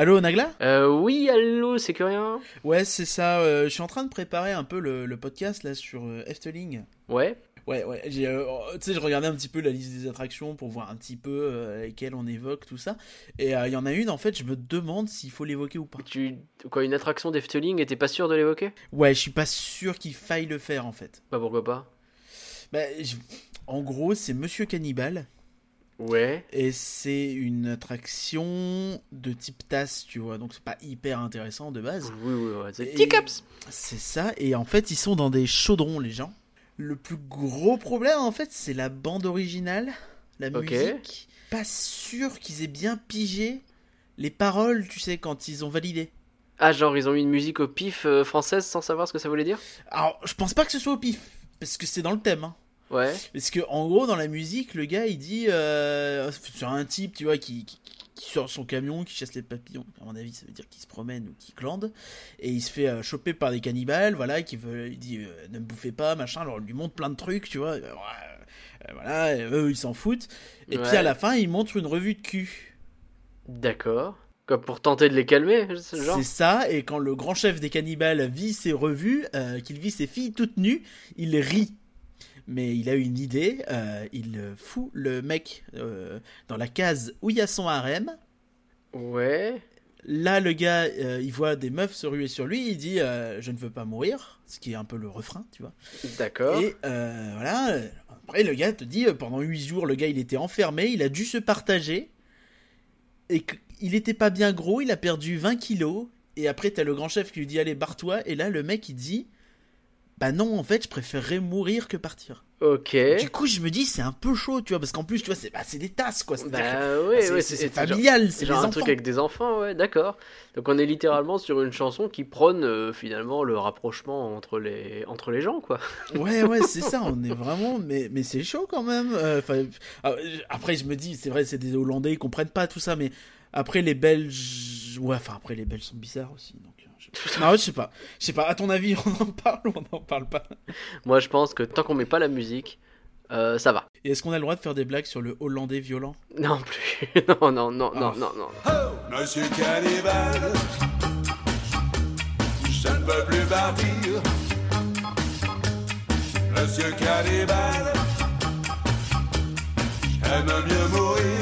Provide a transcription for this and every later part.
Allô, Nagla? Euh, oui, allô, c'est que rien Ouais, c'est ça. euh, je suis en train de préparer un peu le, le podcast là sur euh, Efteling. Ouais. Ouais, ouais. euh, Tu sais, je regardais un petit peu la liste des attractions pour voir un petit peu lesquelles on évoque, tout ça. Et il y en a une, en fait, je me demande s'il faut l'évoquer ou pas. Tu... Quoi, une attraction d'Efteling et t'es pas sûr de l'évoquer? Ouais, je suis pas sûr qu'il faille le faire, en fait. Bah pourquoi pas? Bah, je- en gros, c'est Monsieur Cannibal. Ouais. Et c'est une attraction de type tasse, tu vois. Donc c'est pas hyper intéressant de base. Oui, oui, ouais. C'est Teacups C'est ça, et en fait, ils sont dans des chaudrons, les gens. Le plus gros problème, en fait, c'est la bande originale, la Ok. musique. Pas sûr qu'ils aient bien pigé les paroles, tu sais, quand ils ont validé. Ah, genre, ils ont mis une musique au pif euh, française sans savoir ce que ça voulait dire? Alors, je pense pas que ce soit au pif, parce que c'est dans le thème. hein. Ouais. Parce que, en gros, dans la musique, le gars, il dit euh, sur un type, tu vois, qui, qui, qui sort son camion, qui chasse les papillons. À mon avis, ça veut dire qu'il se promène ou qu'il glande. Et il se fait euh, choper par des cannibales, voilà, qui veut, il dit euh, ne me bouffez pas, machin. Alors, on lui montre plein de trucs, tu vois. voilà, eux, ils s'en foutent. Et puis à la fin, il montre une revue de cul. D'accord. Quoi, pour tenter de les calmer, ce genre C'est ça, et quand le grand chef des cannibales vit ses revues, qu'il vit ses filles toutes nues, il rit. Mais il a une idée, euh, il fout le mec euh, dans la case où il y a son harem. Ouais. Là, le gars, euh, il voit des meufs se ruer sur lui, il dit Je ne veux pas mourir, ce qui est un peu le refrain, tu vois. D'accord. Et voilà, après le gars te dit Pendant 8 jours, le gars il était enfermé, il a dû se partager. Et qu'il était pas bien gros, il a perdu 20 kilos. Et après, t'as le grand chef qui lui dit Allez, barre-toi. Et là, le mec il dit Bah non, en fait, je préférerais mourir que partir. Ok. Du coup, je me dis C'est un peu chaud, tu vois, parce qu'en plus, tu vois, c'est bah, des tasses, quoi. Bah ouais, c'est- ouais, c'est c'est genre- familial, c'est des Genre un truc avec des enfants, ouais, d'accord. Donc on est littéralement sur une chanson qui prône euh, finalement le rapprochement entre les, entre les gens, quoi. Ouais, ouais, c'est ça, on est vraiment. Mais, mais c'est chaud quand même. euh, ah, après, je me dis, c'est vrai, c'est des Hollandais, ils comprennent pas tout ça, mais après, les Belges. Ouais, enfin, après, les Belges sont bizarres aussi. Donc, je... Non, je sais pas. Je sais pas, à ton avis, on en parle ou on n'en parle pas? Moi je pense que tant qu'on met pas la musique, euh, ça va. Et est-ce qu'on a le droit de faire des blagues sur le Hollandais violent? Non plus. non, non, non, non, Ah. non, non. Monsieur Cannibal, je ne veux plus partir. Monsieur Cannibal, j'aime mieux mourir.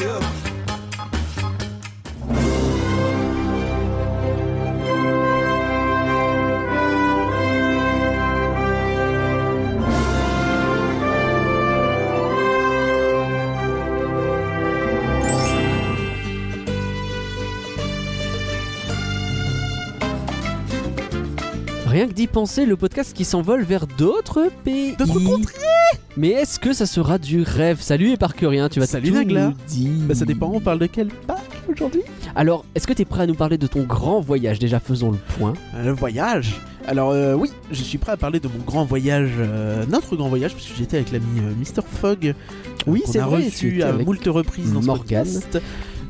Rien que d'y penser, le podcast qui s'envole vers d'autres pays. D'autres contrées Mais est-ce que ça sera du rêve? Salut et rien, tu vas Salut, tout Nagla. nous dire. Bah, ça dépend, on parle de quel parc aujourd'hui? Alors, est-ce que t'es prêt à nous parler de ton grand voyage? Déjà, faisons le point. Le voyage? Alors euh, oui, je suis prêt à parler de mon grand voyage, euh, notre grand voyage, parce que j'étais avec l'ami euh, Mr. Fogg. euh, Oui, c'est vrai, reçu à avec moult reprises dans ce podcast.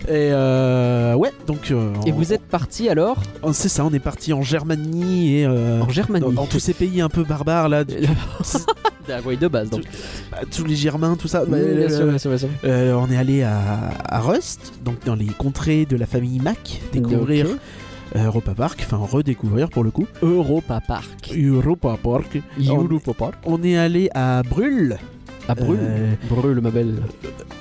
Et euh, ouais, donc... euh, Et on- vous êtes parti alors on- C'est ça, on est parti en Germanie et... euh, en Germanie dans, dans tous ces pays un peu barbares là, oui, de base donc. bah, tous les Germains, tout ça. Oui, bah, bien sûr, bien sûr, bien sûr. on est allé à, à Rust, donc dans les contrées de la famille Mac, découvrir Europa Park, enfin redécouvrir pour le coup. Europa Park. Europa Park. Europa Park. on est allé à Brûle, À Brûle. Euh, Brûle, ma belle.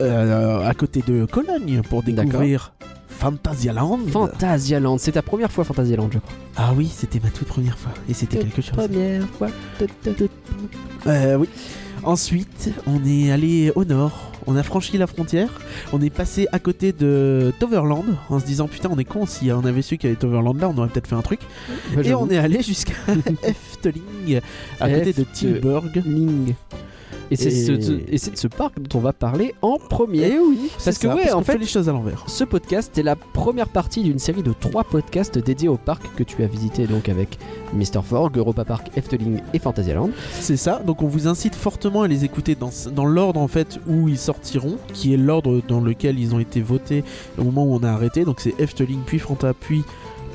euh, à côté de Cologne, pour découvrir Phantasialand. Phantasialand. C'est ta première fois Phantasialand, je crois. Ah oui, c'était ma toute première fois, et c'était quelque chose. Première fois. Euh, oui. Ensuite, on est allé au nord. On a franchi la frontière. On est passé à côté de Toverland en se disant putain on est con si on avait su qu'il y avait Toverland là on aurait peut-être fait un truc. Et on est allé jusqu'à Efteling à côté de. Tilburg. Ling. Et c'est Et- ce- de ce parc dont on va parler en premier. Et oui, Parce que ça, ouais, en qu'on fait- les choses à l'envers. Ce podcast est la première partie d'une série de trois podcasts dédiés au parc que tu as visité donc avec Mr. Forg, Europa Park, Efteling et Phantasialand. C'est ça, donc on vous incite fortement à les écouter dans, dans l'ordre en fait où ils sortiront, qui est l'ordre dans lequel ils ont été votés au moment où on a arrêté. Donc c'est Efteling, puis Fanta, puis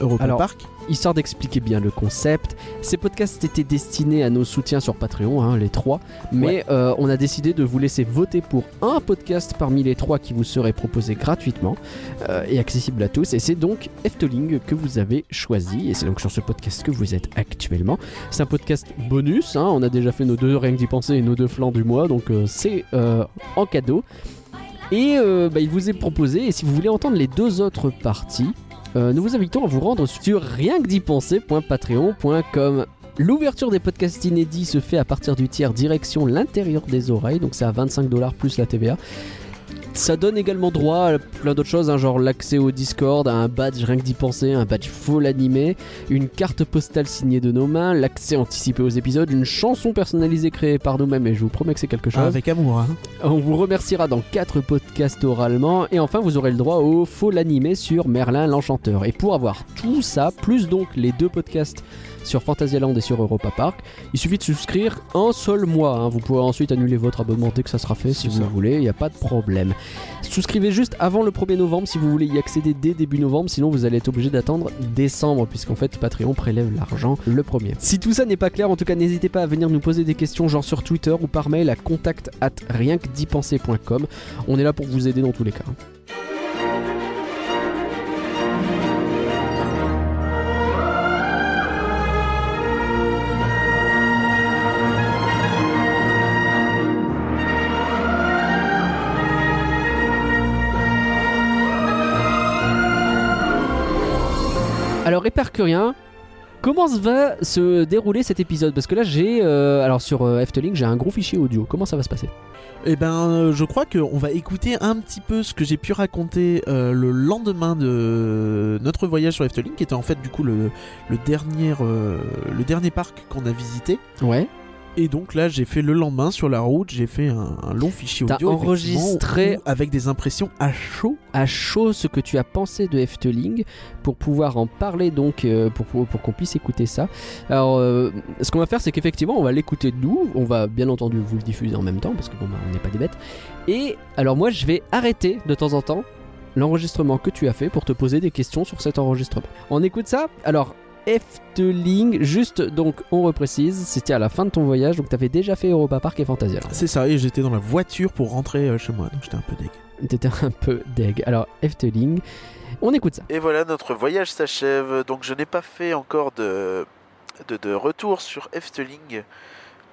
Europa Alors, Park. Histoire d'expliquer bien le concept, ces podcasts étaient destinés à nos soutiens sur Patreon, hein, les trois, mais euh, on a décidé de vous laisser voter pour un podcast parmi les trois qui vous serait proposé gratuitement euh, et accessible à tous. Et c'est donc Efteling que vous avez choisi, et c'est donc sur ce podcast que vous êtes actuellement. C'est un podcast bonus, hein, on a déjà fait nos deux rien que d'y penser et nos deux flancs du mois, donc euh, c'est en cadeau. Et bah, il vous est proposé, et si vous voulez entendre les deux autres parties, euh, nous vous invitons à vous rendre sur rien que d'y penser.patreon.com. L'ouverture des podcasts inédits se fait à partir du tiers direction l'intérieur des oreilles, donc c'est à 25 dollars plus la TVA. Ça donne également droit à plein d'autres choses, hein, genre l'accès au Discord, à un badge rien que d'y penser, un badge full animé, une carte postale signée de nos mains, l'accès anticipé aux épisodes, une chanson personnalisée créée par nous-mêmes, et je vous promets que c'est quelque chose. Avec amour. hein. On vous remerciera dans 4 podcasts oralement et enfin vous aurez le droit au faux animé sur Merlin l'Enchanteur. Et pour avoir tout ça, plus donc les deux podcasts sur Fantasyland et sur Europa Park, il suffit de souscrire un seul mois. hein. Vous pourrez ensuite annuler votre abonnement dès que ça sera fait si vous ça. voulez, il n'y a pas de problème. Souscrivez juste avant le 1er novembre si vous voulez y accéder dès début novembre, sinon vous allez être obligé d'attendre décembre puisqu'en fait Patreon prélève l'argent le premier. Si tout ça n'est pas clair, en tout cas n'hésitez pas à venir nous poser des questions genre sur Twitter ou par mail à contact at rienquedipenser.com. On est là pour vous aider dans tous les cas. Alors Hypercurien, comment se va se dérouler cet épisode? Parce que là j'ai, euh, alors sur euh, Efteling j'ai un gros fichier audio. Comment ça va se passer? Eh ben, euh, je crois qu'on va écouter un petit peu ce que j'ai pu raconter euh, le lendemain de notre voyage sur Efteling, qui était en fait du coup le, le dernier, euh, le dernier parc qu'on a visité. Ouais. Et donc là, j'ai fait le lendemain sur la route, j'ai fait un, un long fichier T'as audio. enregistré- où- avec des impressions à chaud. à chaud ce que tu as pensé de Efteling pour pouvoir en parler donc euh, pour, pour, pour qu'on puisse écouter ça. Alors euh, ce qu'on va faire c'est qu'effectivement on va l'écouter de nous, on va bien entendu vous le diffuser en même temps parce que bon bah, on n'est pas des bêtes. Et alors moi je vais arrêter de temps en temps l'enregistrement que tu as fait pour te poser des questions sur cet enregistrement. On écoute ça? Alors Efteling, juste donc on reprécise, c'était à la fin de ton voyage, donc tu avais déjà fait Europa Park et Fantasyland. C'est ça, et j'étais dans la voiture pour rentrer euh, chez moi, donc j'étais un peu deg. T'étais un peu deg. Alors Efteling, on écoute ça. Et voilà, notre voyage s'achève. Donc, je n'ai pas fait encore de, de, de retour sur Efteling,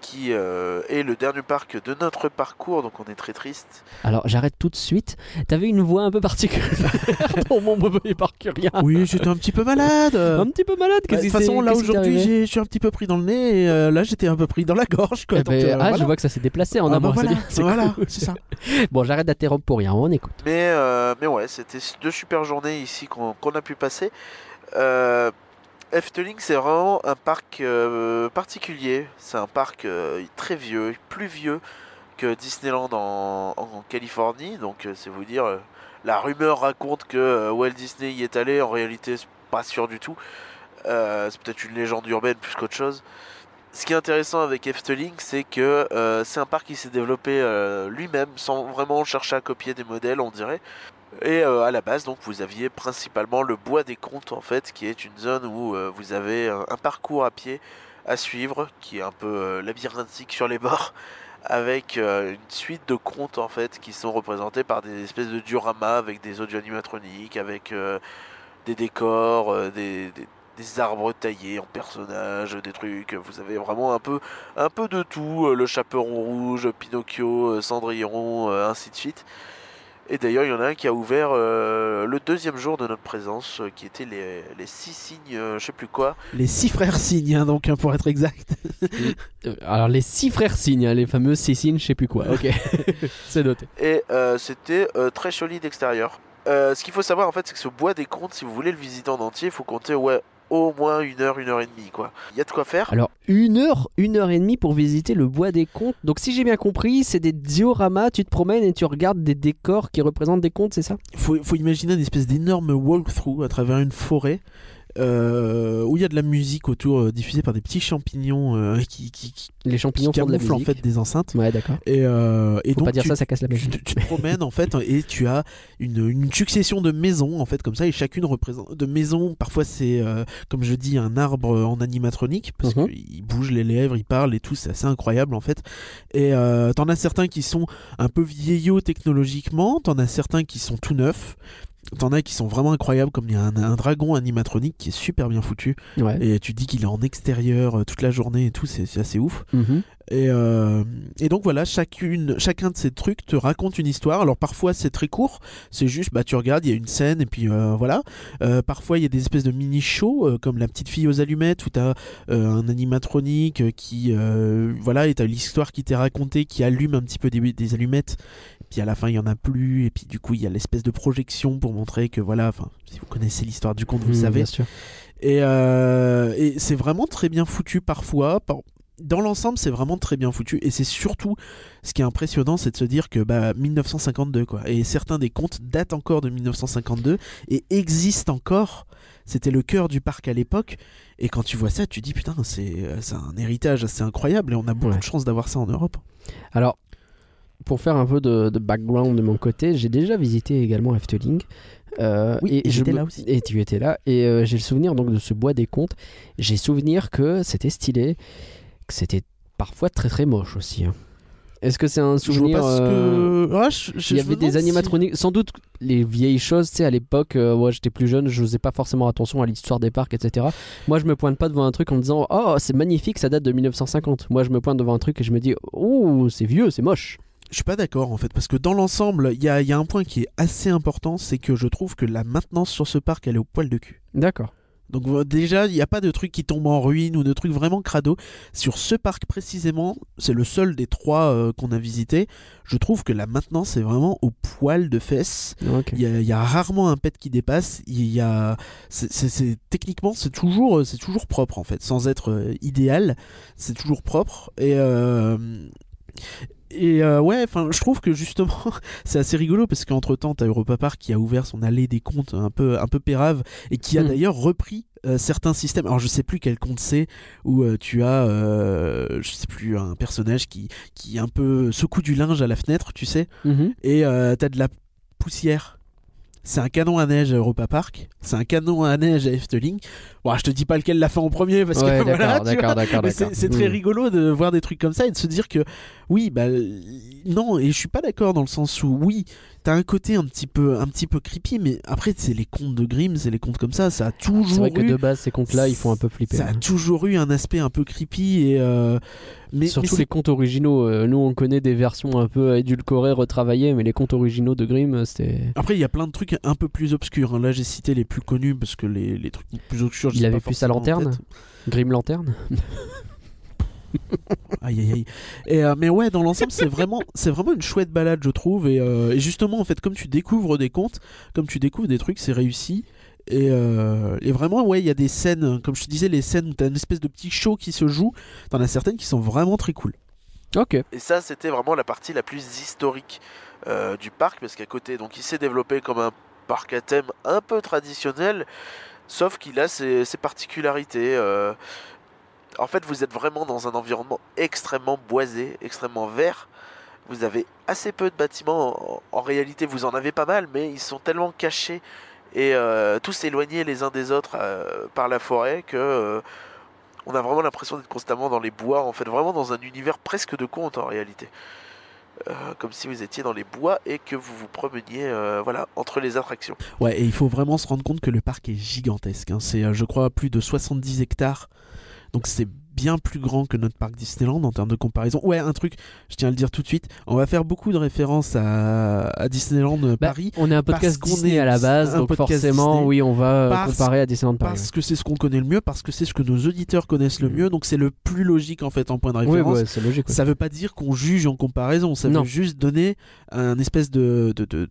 qui euh, est le dernier parc de notre parcours. Donc, on est très triste. Alors j'arrête tout de suite. T'avais une voix un peu particulière pour mon premier parcurien. Oui, j'étais un petit peu malade. Un petit peu malade. Bah, de toute façon, là aujourd'hui, je suis un petit peu pris dans le nez, et euh, là j'étais un peu pris dans la gorge. Quoi, Eh donc, ben, euh, ah, voilà. je vois que ça s'est déplacé en Ah, amont. bah c'est voilà, c'est voilà, cool. c'est ça. Bon, j'arrête d'interrompre pour rien. On écoute. Mais, euh, mais ouais, c'était deux super journées ici qu'on a pu passer. Euh, Efteling, c'est vraiment un parc euh, particulier. C'est un parc euh, très vieux, plus vieux que Disneyland en, Californie. Donc, euh, c'est vous dire, la rumeur raconte que Walt Disney y est allé. En réalité, c'est pas sûr du tout. C'est peut-être une légende urbaine plus qu'autre chose. Ce qui est intéressant avec Efteling, c'est que c'est un parc qui s'est développé lui-même sans vraiment chercher à copier des modèles, on dirait. Et euh, à la base, donc, vous aviez principalement le bois des contes, en fait, qui est une zone où euh, vous avez un, parcours à pied à suivre, qui est un peu euh, labyrinthique sur les bords, avec une suite de contes, en fait, qui sont représentés par des espèces de dioramas avec des audio animatroniques, avec des décors, des, arbres taillés en personnages, des trucs. Vous avez vraiment un peu, un peu de tout. Le chaperon rouge, Pinocchio, Cendrillon, ainsi de suite. Et d'ailleurs, il y en a un qui a ouvert euh, le deuxième jour de notre présence, euh, qui était les, les six signes, euh, je sais plus quoi. Les six frères signes, hein, donc hein, pour être exact. Euh, Alors les six frères signes, hein, les fameux six signes, je sais plus quoi. Ok, c'est noté. Et euh, c'était euh, très joli d'extérieur. Euh, ce qu'il faut savoir en fait, c'est que ce bois des contes, si vous voulez le visiter en entier, il faut compter ouais, au moins une heure, une heure et demie. quoi. Il y a de quoi faire. Alors une heure, une heure et demie pour visiter le bois des contes. Donc si j'ai bien compris, c'est des dioramas. Tu te promènes et tu regardes des décors qui représentent des contes, c'est ça? Il faut, faut imaginer une espèce d'énorme walkthrough à travers une forêt. Euh, où il y a de la musique autour, euh, diffusée par des petits champignons euh, qui, qui, qui, Les champignons qui font de la camouflent en musique. fait des enceintes. Ouais, d'accord. Et, euh, et Faut donc pas dire tu, ça, ça casse la tu, te- tu te promènes en fait et tu as une, une succession de maisons en fait comme ça et chacune représente de maisons. Parfois c'est comme je dis un arbre en animatronique parce Mhm. qu'il bouge les lèvres, il parle et tout, c'est assez incroyable en fait. Et t'en as certains qui sont un peu vieillots technologiquement, t'en as certains qui sont tout neufs. T'en as qui sont vraiment incroyables, comme il y a un, un dragon animatronique qui est super bien foutu. Ouais. Et tu dis qu'il est en extérieur euh, toute la journée et tout, c'est assez ouf. Mhm. Et, euh, et donc voilà, chacune, chacun de ces trucs te raconte une histoire. Alors parfois c'est très court, c'est juste bah tu regardes, il y a une scène et puis euh, voilà. Euh, parfois il y a des espèces de mini shows comme la petite fille aux allumettes où t'as un animatronique qui voilà et t'as l'histoire qui t'est racontée qui allume un petit peu des, des allumettes. Puis à la fin il y en a plus et puis du coup il y a l'espèce de projection pour montrer que voilà, enfin si vous connaissez l'histoire du conte vous savez. Bien sûr. Et, euh, et c'est vraiment très bien foutu parfois. Par- Dans l'ensemble, c'est vraiment très bien foutu. Et c'est surtout ce qui est impressionnant, c'est de se dire que bah, 1952, quoi. Et certains des contes datent encore de 1952 et existent encore. C'était le cœur du parc à l'époque. Et quand tu vois ça, tu dis putain, c'est euh, c'est un héritage assez incroyable et on a beaucoup Ouais. de chance d'avoir ça en Europe. Alors, pour faire un peu de, de background de mon côté, j'ai déjà visité également Efteling. Euh, Oui, et je j'étais là aussi. Et tu étais là. Et euh, j'ai le souvenir donc de ce bois des contes. J'ai souvenir que c'était stylé, que c'était parfois très très moche aussi. hein. Est-ce que c'est un souvenir euh, que. Ah, je- je- Il y avait des si- animatroniques, sans doute les vieilles choses, tu sais, à l'époque, euh, ouais, j'étais plus jeune, je faisais pas forcément attention à l'histoire des parcs, etc. Moi, je me pointe pas devant un truc en me disant, oh, c'est magnifique, ça date de 1950. Moi, je me pointe devant un truc et je me dis, oh, c'est vieux, c'est moche. Je suis pas d'accord en fait, parce que dans l'ensemble, il y a, il y a un point qui est assez important, c'est que je trouve que la maintenance sur ce parc, elle est au poil de cul. D'accord. Donc euh, déjà, il n'y a pas de truc qui tombe en ruine ou de trucs vraiment crado. Sur ce parc précisément, c'est le seul des trois euh, qu'on a visité. Je trouve que la maintenance est vraiment au poil de fesses. Il y, a, il y a rarement un pet qui dépasse. Il y a, techniquement, c'est toujours, c'est toujours propre en fait, sans être euh, idéal. C'est toujours propre et euh, et euh, ouais, enfin, je trouve que justement, c'est assez rigolo parce qu'entre temps, t'as Europa Park qui a ouvert son allée des comptes un peu, un peu pérave et qui a Hmm. d'ailleurs repris euh, certains systèmes. Alors, je sais plus quel compte c'est où euh, tu as, je sais plus, un personnage qui, qui un peu secoue du linge à la fenêtre, tu sais, Mhm. et t'as de la poussière. C'est un canon à neige à Europa Park, c'est un canon à neige à Efteling. Bon, je te dis pas lequel l'a fait en premier parce Ouais, que voilà, tu vois. Mais c'est très Hmm. rigolo de voir des trucs comme ça et de se dire que oui, bah non, et je suis pas d'accord dans le sens où oui, t'as un côté un petit peu, un petit peu creepy, mais après c'est les contes de Grimm, c'est les contes comme ça, ça a C'est toujours vrai que eu, de base, ces contes-là, ils font un peu flipper. ça a toujours eu un aspect un peu creepy et euh, mais, Surtout mais c'est- les contes originaux. euh, nous, on connaît des versions un peu édulcorées, retravaillées, mais les contes originaux de Grimm, euh, c'était. Après, il y a plein de trucs un peu plus obscurs. hein. Là, j'ai cité les plus connus parce que les, les trucs plus obscurs. Il avait plus sa lanterne. Grimm Lanterne? Aïe aïe aïe. Et, euh, mais ouais, dans l'ensemble, c'est vraiment, c'est vraiment une chouette balade, je trouve. Et, euh, et justement, en fait, comme tu découvres des contes, comme tu découvres des trucs, c'est réussi. Et, euh, et vraiment, ouais, il y a des scènes, comme je te disais, les scènes où t'as une espèce de petit show qui se joue. T'en as certaines qui sont vraiment très cool. Ok. Et ça, c'était vraiment la partie la plus historique euh, du parc, parce qu'à côté, donc il s'est développé comme un parc à thème un peu traditionnel, sauf qu'il a ses, ses particularités. En fait, vous êtes vraiment dans un environnement extrêmement boisé, extrêmement vert. Vous avez assez peu de bâtiments. En, réalité, vous en avez pas mal, mais ils sont tellement cachés et euh, tous éloignés les uns des autres euh, par la forêt que euh, on a vraiment l'impression d'être constamment dans les bois, en fait, vraiment dans un univers presque de conte en réalité. Comme si vous étiez dans les bois et que vous vous promeniez voilà, entre les attractions. Ouais, et il faut vraiment se rendre compte que le parc est gigantesque. hein. C'est, je crois, plus de 70 hectares. Donc c'est bien plus grand que notre parc Disneyland en termes de comparaison. Ouais, un truc, je tiens à le dire tout de suite, on va faire beaucoup de références à, à Disneyland euh, Bah, Paris. on est un podcast Disney est à la base, donc forcément, Disney. oui, on va euh, Parce- comparer à Disneyland Paris. Parce que c'est ce qu'on connaît le mieux, parce que c'est ce que nos auditeurs connaissent le Mm. mieux, donc c'est le plus logique en fait en point de Oui, référence. ouais, logique. ouais. Ça veut pas dire qu'on juge en comparaison, ça Non. veut juste donner un espèce de, de, de,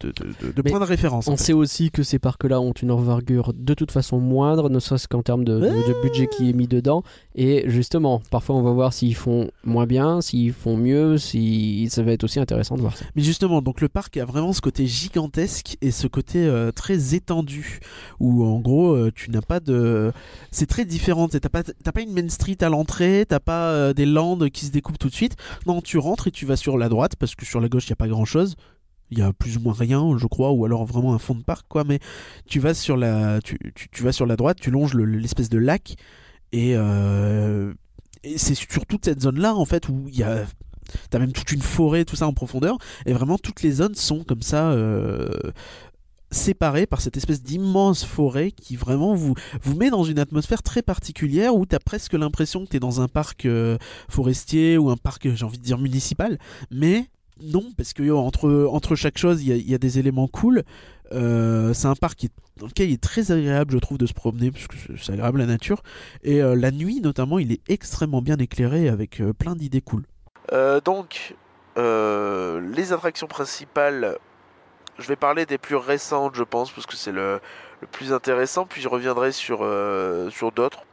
de, point de référence. en On fait. sait aussi que ces parcs-là ont une envergure de toute façon moindre, ne serait-ce qu'en termes de budget qui est mis dedans. Et justement, parfois on va voir s'ils font moins bien, s'ils font mieux, si ça va être aussi intéressant de voir ça. Mais justement, donc le parc a vraiment ce côté gigantesque et ce côté euh, très étendu où en gros euh, tu n'as pas de, c'est très différent. T'as pas, pas une main street à l'entrée, t'as pas euh, des landes qui se découpent tout de suite. Non, tu rentres et tu vas sur la droite parce que sur la gauche il y a pas grand chose. Il y a plus ou moins rien, je crois, ou alors vraiment un fond de parc, quoi. Mais tu vas sur la, tu, tu- vas sur la droite, tu longes le- l'espèce de lac et, et c'est sur toute cette zone-là en fait où il y a T'as même toute une forêt, tout ça en profondeur, et vraiment toutes les zones sont comme ça euh, séparées par cette espèce d'immense forêt qui vraiment vous, vous met dans une atmosphère très particulière où t'as presque l'impression que t'es dans un parc euh, forestier ou un parc, j'ai envie de dire, municipal, mais non, parce que entre, entre chaque chose, il y y a des éléments cool. Euh, c'est un parc dans lequel il est très agréable, je trouve, de se promener, parce que c'est- agréable la nature. Et euh, la nuit, notamment, il est extrêmement bien éclairé avec euh, plein d'idées cool. Donc, les attractions principales, je vais parler des plus récentes, je pense, parce que c'est le, le plus intéressant, puis je reviendrai sur, sur d'autres.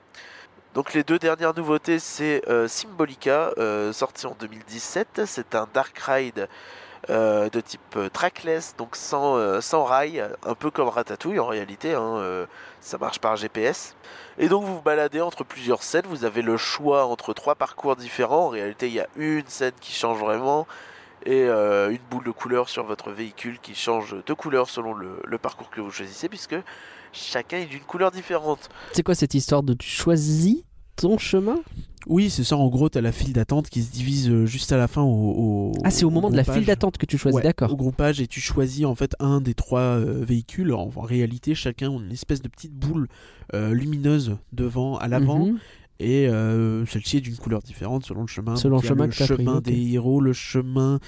Donc les deux dernières nouveautés, c'est Symbolica, sorti en 2017. C'est un dark ride euh, de type euh, trackless, donc sans, euh, sans rail, un peu comme Ratatouille en réalité. hein, ça marche par GPS. Et donc vous vous baladez entre plusieurs scènes, vous avez le choix entre trois parcours différents. En réalité, il y a une scène qui change vraiment et une boule de couleur sur votre véhicule qui change de couleur selon le, le parcours que vous choisissez, puisque chacun est d'une couleur différente. C'est quoi cette histoire de tu choisis ton chemin? Oui, c'est ça. En gros, t'as la file d'attente qui se divise euh, juste à la fin au. au- Ah, c'est au moment de la file d'attente que tu choisis, Ouais, d'accord. Au groupage et tu choisis en fait un des trois euh, véhicules. En, en réalité, chacun a une espèce de petite boule euh, lumineuse devant, à l'avant, Mhm. Et euh, celle-ci est d'une couleur différente selon le chemin. Selon Donc, le chemin le que pris, des héros, le chemin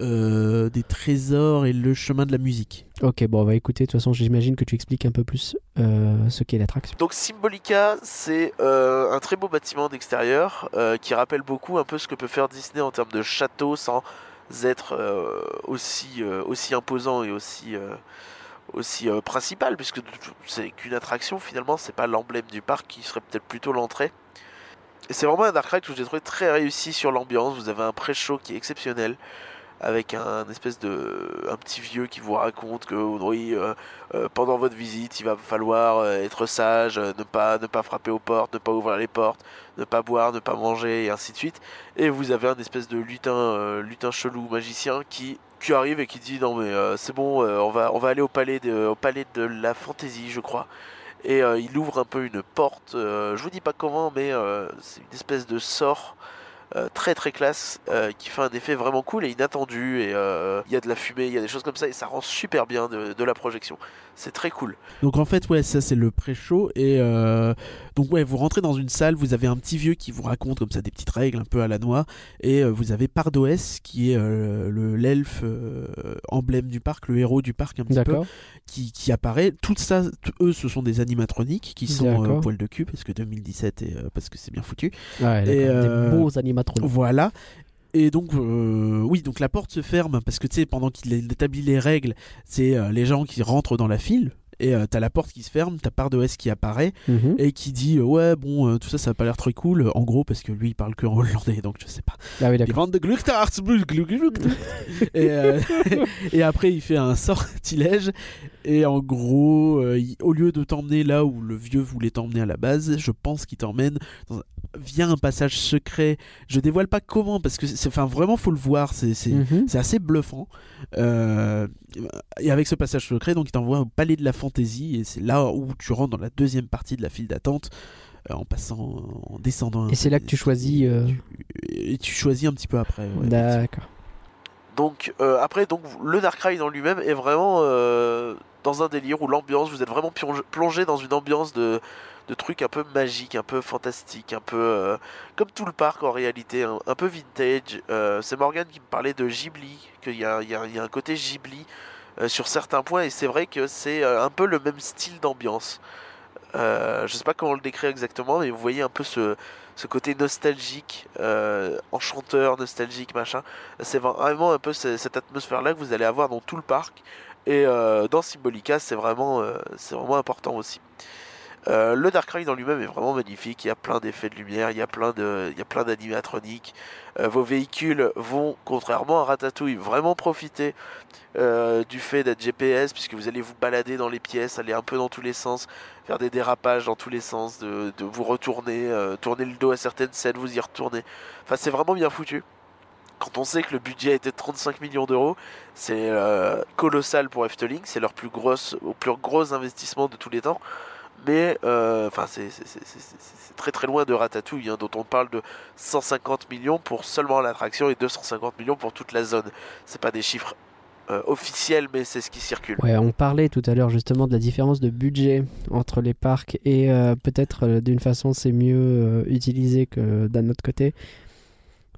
euh, des trésors et le chemin de la musique. Ok, bon, on va écouter. De toute façon, j'imagine que tu expliques un peu plus euh, ce qu'est l'attraction. Donc Symbolica, c'est euh, un très beau bâtiment d'extérieur euh, qui rappelle beaucoup un peu ce que peut faire Disney en termes de château sans être euh, aussi, euh, aussi imposant et aussi, euh, aussi euh, principal, puisque c'est qu'une attraction finalement, c'est pas l'emblème du parc qui serait peut-être plutôt l'entrée. C'est vraiment un dark ride que j'ai trouvé très réussi sur l'ambiance. Vous avez un pré-show qui est exceptionnel avec un espèce de un petit vieux qui vous raconte que oui, euh, euh, pendant votre visite, il va falloir euh, être sage, ne pas frapper aux portes, ne pas ouvrir les portes, ne pas boire, ne pas manger et ainsi de suite. Et vous avez un espèce de lutin lutin chelou magicien qui arrive et qui dit non mais c'est bon, on va on va aller au palais au palais de la fantaisie, je crois. Et euh, il ouvre un peu une porte, euh, je vous dis pas comment, mais euh, c'est une espèce de sort très très classe qui fait un effet vraiment cool et inattendu et il y a de la fumée, il y a des choses comme ça et ça rend super bien de la projection. C'est très cool. Donc en fait, ouais, ça c'est le pré-show. Et euh, donc, ouais, vous rentrez dans une salle, vous avez un petit vieux qui vous raconte comme ça des petites règles un peu à la noix. Et euh, vous avez Pardoès qui est euh, le- l'elfe euh, emblème du parc, le héros du parc un petit peu, qui, qui apparaît. Tout ça, eux, ce sont des animatroniques qui sont euh, poil de cul parce que 2017 et euh, parce que c'est bien foutu. Ouais, Et, euh, Des beaux animatroniques. Voilà. Et donc, euh, oui, donc la porte se ferme parce que tu sais, pendant qu'il établit les règles, c'est euh, les gens qui rentrent dans la file. Et euh, t'as la porte qui se ferme, t'as Pardoès qui apparaît Mhm. et qui dit Ouais, bon, tout ça, ça a pas l'air très cool. En gros, parce que lui, il parle que en hollandais, donc je sais pas. Ah oui, d'accord. De et, et après, il fait un sortilège. Et en gros, il- au lieu de t'emmener là où le vieux voulait t'emmener à la base, je pense qu'il t'emmène dans via un passage secret. Je dévoile pas comment, parce que c'est, enfin, vraiment, faut le voir. C'est, c'est, Mhm. assez bluffant. Euh, et avec ce passage secret, donc il t'envoie au palais de la fantaisie. Et c'est là où tu rentres dans la deuxième partie de la file d'attente. euh, en passant, en descendant. Et c'est là que tu choisis, euh, Tu- Et tu choisis un petit peu après. ouais. D'accord. Donc euh, après, donc le Dark Ride en lui-même est vraiment euh, dans un délire où l'ambiance, vous êtes vraiment plongé dans une ambiance de, de trucs un peu magiques, un peu fantastiques, un peu euh, comme tout le parc en réalité, un, un peu vintage. Euh, c'est Morgan qui me parlait de Ghibli, qu'il y y a- un côté Ghibli euh, sur certains points, et c'est vrai que c'est un peu le même style d'ambiance. Je sais pas comment le décrire exactement, mais vous voyez un peu ce, côté nostalgique, enchanteur, nostalgique, machin. C'est vraiment un peu ce- cette atmosphère-là que vous allez avoir dans tout le parc. Et dans Symbolica, c'est vraiment, c'est vraiment important aussi. Euh, le Dark Ride en lui-même est vraiment magnifique. Il y a plein d'effets de lumière, il y a plein de, il y a plein d'animatroniques. Euh, vos véhicules vont, contrairement à Ratatouille, vraiment profiter euh, du fait d'être GPS, puisque vous allez vous balader dans les pièces, aller un peu dans tous les sens, faire des dérapages dans tous les sens, de, de vous retourner, tourner le dos à certaines scènes, vous y retourner. Enfin, c'est vraiment bien foutu. Quand on sait que le budget était de 35 millions d'euros, c'est colossal pour Efteling, c'est leur plus grosse, au plus gros investissement de tous les temps. Mais euh, enfin, c'est très très loin de Ratatouille, hein, dont on parle de 150 millions pour seulement l'attraction et 250 millions pour toute la zone. C'est pas des chiffres euh, officiels, mais c'est ce qui circule. Ouais, on parlait tout à l'heure justement de la différence de budget entre les parcs et euh, peut-être euh, d'une façon c'est mieux utilisé que d'un autre côté.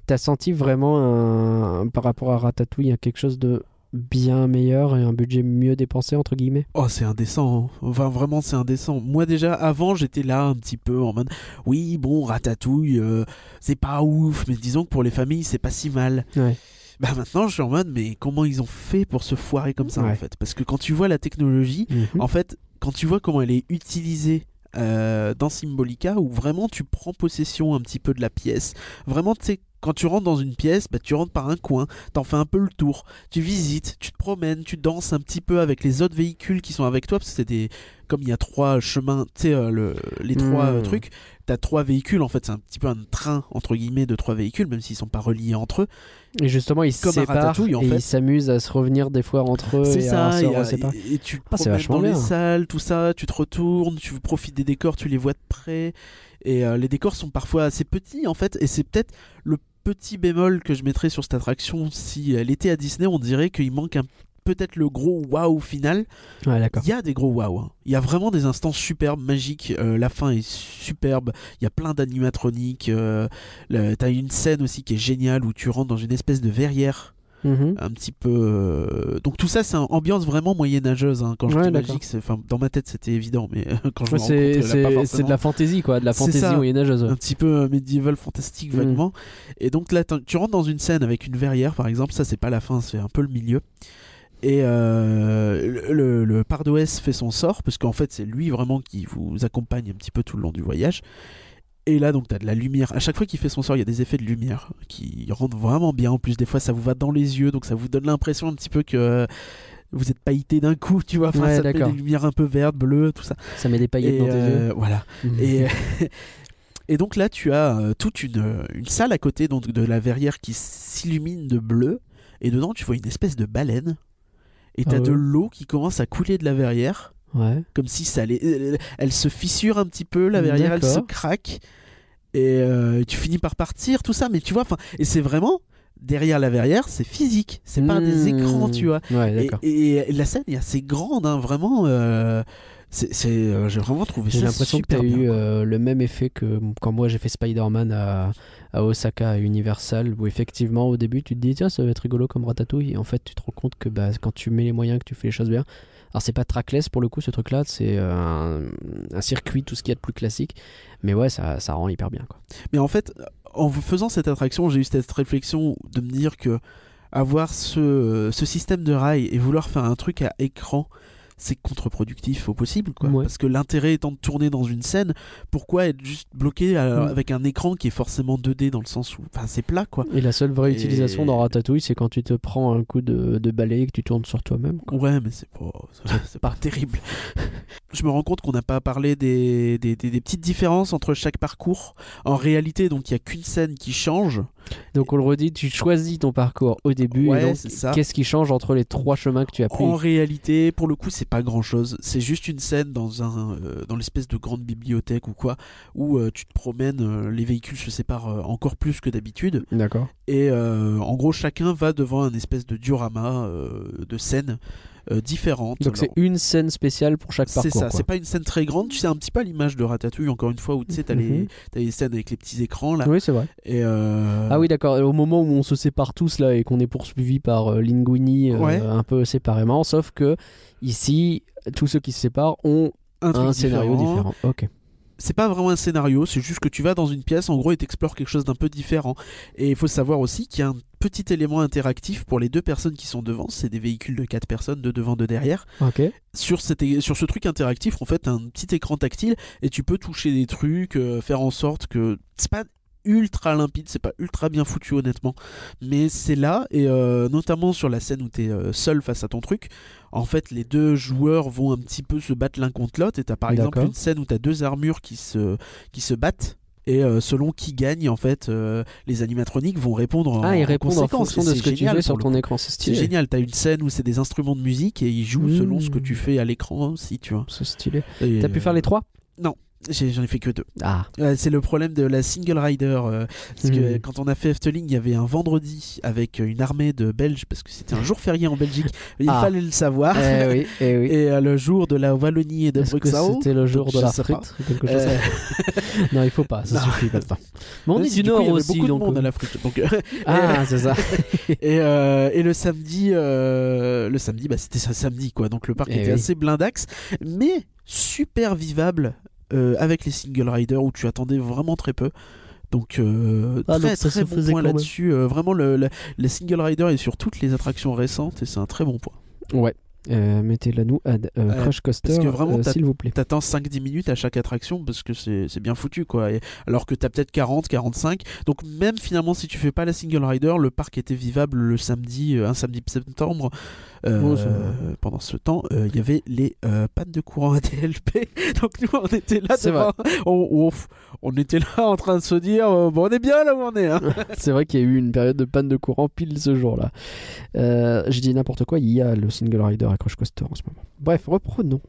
T'as senti vraiment par rapport à Ratatouille quelque chose de bien meilleur et un budget mieux dépensé entre guillemets Oh, c'est indécent. hein. Enfin, vraiment, c'est indécent. Moi, déjà, avant, j'étais là un petit peu en mode oui, bon, ratatouille, euh, c'est pas ouf, mais disons que pour les familles, c'est pas si mal. Ouais. Bah, maintenant, je suis en mode mais comment ils ont fait pour se foirer comme ça, en fait? Parce que quand tu vois la technologie, Mhm. en fait, quand tu vois comment elle est utilisée euh, dans Symbolica, où vraiment tu prends possession un petit peu de la pièce, vraiment, tu sais, quand tu rentres dans une pièce, bah, tu rentres par un coin, t'en fais un peu le tour, tu visites, tu te promènes, tu danses un petit peu avec les autres véhicules qui sont avec toi, parce que c'est des. Comme il y a trois chemins, tu sais, euh, le- les trois euh, trucs, t'as trois véhicules, en fait, c'est un petit peu un train, entre guillemets, de trois véhicules, même s'ils sont pas reliés entre eux. Et justement, ils se séparent Ratatouille, en et fait. ils s'amusent à se revenir des fois entre eux C'est et ça, à et, reséparer. et- et tu te Ah, promènes vachement dans les salles, tout ça, tu te retournes, tu profites des décors, tu les vois de près. Et euh, les décors sont parfois assez petits en fait, et c'est peut-être le petit bémol que je mettrais sur cette attraction. Si elle était à Disney, on dirait qu'il manque un peut-être le gros waouh final. Ouais. Il y a des gros waouh. hein. Il y a vraiment des instants superbes, magiques. Euh, la fin est superbe. Il y a plein d'animatroniques. Euh, T'as une scène aussi qui est géniale où tu rentres dans une espèce de verrière Mhm. un petit peu. euh, Donc tout ça, c'est une ambiance vraiment moyenâgeuse. hein. Quand je Ouais, dis magique, enfin, dans ma tête, c'était évident, mais quand je Ouais, c'est forcément. de la fantaisie quoi, de la fantaisie moyenâgeuse. ouais. un petit peu euh, médiéval fantastique Mm. vaguement. Et donc là, tu rentres dans une scène avec une verrière, par exemple. Ça, c'est pas la fin, c'est un peu le milieu. Et euh, le, le, le Pardoès fait son sort, parce qu'en fait, c'est lui vraiment qui vous accompagne un petit peu tout le long du voyage. Et là, donc, t'as de la lumière. À chaque fois qu'il fait son sort, il y a des effets de lumière qui rendent vraiment bien. En plus, des fois, ça vous va dans les yeux, donc ça vous donne l'impression un petit peu que vous êtes pailleté d'un coup, tu vois. Enfin, Ouais, ça met des lumières un peu vertes, bleues, tout ça. Ça met des paillettes Et dans tes euh, yeux. voilà. Mhm. Et, et donc là, tu as euh, toute une, une salle à côté donc, de la verrière qui s'illumine de bleu. Et dedans, tu vois une espèce de baleine. Et Ah t'as de ouais. l'eau qui commence à couler de la verrière. Ouais. Comme si ça allait. Elle, elle se fissure un petit peu, la verrière, elle se craque. Et euh, tu finis par partir, tout ça. Mais tu vois, enfin. Et c'est vraiment. Derrière la verrière, c'est physique. C'est pas des Mhm. écrans, tu vois. Ouais, Et, et- la scène est assez grande, hein, vraiment. euh, c'est, euh, j'ai vraiment trouvé ça J'ai l'impression que tu as bien, eu euh, le même effet que quand moi j'ai fait Spider-Man à, à Osaka, à Universal, où effectivement au début tu te dis tiens ça va être rigolo comme Ratatouille, et en fait tu te rends compte que bah, quand tu mets les moyens, que tu fais les choses bien, alors c'est pas trackless pour le coup ce truc là, c'est euh, un, circuit, tout ce qu'il y a de plus classique, mais ouais ça, ça rend hyper bien quoi. Mais en fait, en faisant cette attraction, j'ai eu cette réflexion de me dire que avoir ce, ce système de rail et vouloir faire un truc à écran, c'est contre-productif au possible, quoi. Ouais. Parce que l'intérêt étant de tourner dans une scène, pourquoi être juste bloqué à- Mm. avec un écran qui est forcément 2D dans le sens où, enfin, c'est plat, quoi. Et la seule vraie Et- utilisation dans Ratatouille, c'est quand tu te prends un coup de, de balai et que tu tournes sur toi-même. Ouais, mais c'est pas, c'est pas terrible. Je me rends compte qu'on n'a pas parlé des, des, des- des petites différences entre chaque parcours. En réalité, donc, il y a qu'une scène qui change. Donc on le redit, tu choisis ton parcours au début, Ouais, qu'est-ce qui change entre les trois chemins que tu as pris En réalité, pour le coup, c'est pas grand chose. C'est juste une scène dans un euh, dans l'espèce de grande bibliothèque ou quoi, où euh, tu te promènes, euh, les véhicules se séparent encore plus que d'habitude, D'accord. et en gros, chacun va devant un espèce de diorama de scènes euh, différentes. Donc c'est une scène spéciale pour chaque c'est parcours. ça, quoi. c'est pas une scène très grande, tu sais un petit peu à l'image de Ratatouille encore une fois où tu sais t'as les Mhm. t'as les scènes avec les petits écrans là Oui, c'est vrai. et euh, Ah oui, d'accord. Au moment où on se sépare tous là et qu'on est poursuivi par euh, Linguini euh, Ouais. un peu séparément, sauf que ici, tous ceux qui se séparent ont un, scénario différent. Ok. C'est pas vraiment un scénario, c'est juste que tu vas dans une pièce, en gros, et t'explores quelque chose d'un peu différent. Et il faut savoir aussi qu'il y a un petit élément interactif pour les deux personnes qui sont devant, c'est des véhicules de quatre personnes, de devant, de derrière. Sur, cet é- sur ce truc interactif, en fait, un petit écran tactile, et tu peux toucher des trucs, euh, faire en sorte que c'est pas ultra limpide, c'est pas ultra bien foutu honnêtement, mais c'est là et euh, notamment sur la scène où t'es euh, seul face à ton truc, en fait les deux joueurs vont un petit peu se battre l'un contre l'autre et t'as par exemple une scène où t'as deux armures qui se qui se battent. Et euh, selon qui gagne, en fait, euh, les animatroniques vont répondre en, Ah, ils en répondent en fonction de c'est ce que tu fais sur ton écran. C'est C'est stylé. génial, t'as une scène où c'est des instruments de musique et ils jouent selon ce que Mmh. tu fais à l'écran aussi, tu vois. C'est stylé. T'as pu faire les trois? J'ai- J'en ai fait que deux. Ah. C'est le problème de la single rider. euh, parce que Mhm. quand on a fait Efteling, il y avait un vendredi avec une armée de Belges, parce que c'était un jour férié en Belgique. Il Ah. fallait le savoir. eh oui, eh oui. Et euh, le jour de la Wallonie et de Bruxelles. c'était le jour de la frite quelque chose Euh, Non, il faut pas, ça Non. suffit maintenant. Mais on est du coup, il y Nord avait aussi, beaucoup donc. de monde euh, à la frite. Donc, euh, Ah, c'est ça. et, euh, et le samedi, euh, le samedi, bah, c'était ça samedi quoi. Donc le parc Eh était oui. assez blindax, mais super vivable euh, avec les single riders où tu attendais vraiment très peu. Donc euh, Ah, très donc très bon point là-dessus. Euh, vraiment le, le- les single riders est sur toutes les attractions récentes et c'est un très bon point. Ouais. Mettez-la nous à Crash Coaster, s'il vous plaît. T'attends 5-10 minutes à chaque attraction parce que c'est bien foutu quoi. Et- alors que t'as peut-être 40, 45. Donc même finalement si tu fais pas la single rider, le parc était vivable le samedi, un samedi septembre. Euh, Oh, va. pendant ce temps, euh, il y avait les euh, pannes de courant ADLP. Donc nous on était là C'est devant. On, on- on était là en train de se dire euh, bon on est bien là où on est. hein. C'est vrai qu'il y a eu une période de panne de courant pile ce jour-là. Euh, je dis n'importe quoi, il y a le single rider à Crash Coaster en ce moment. Bref, reprenons.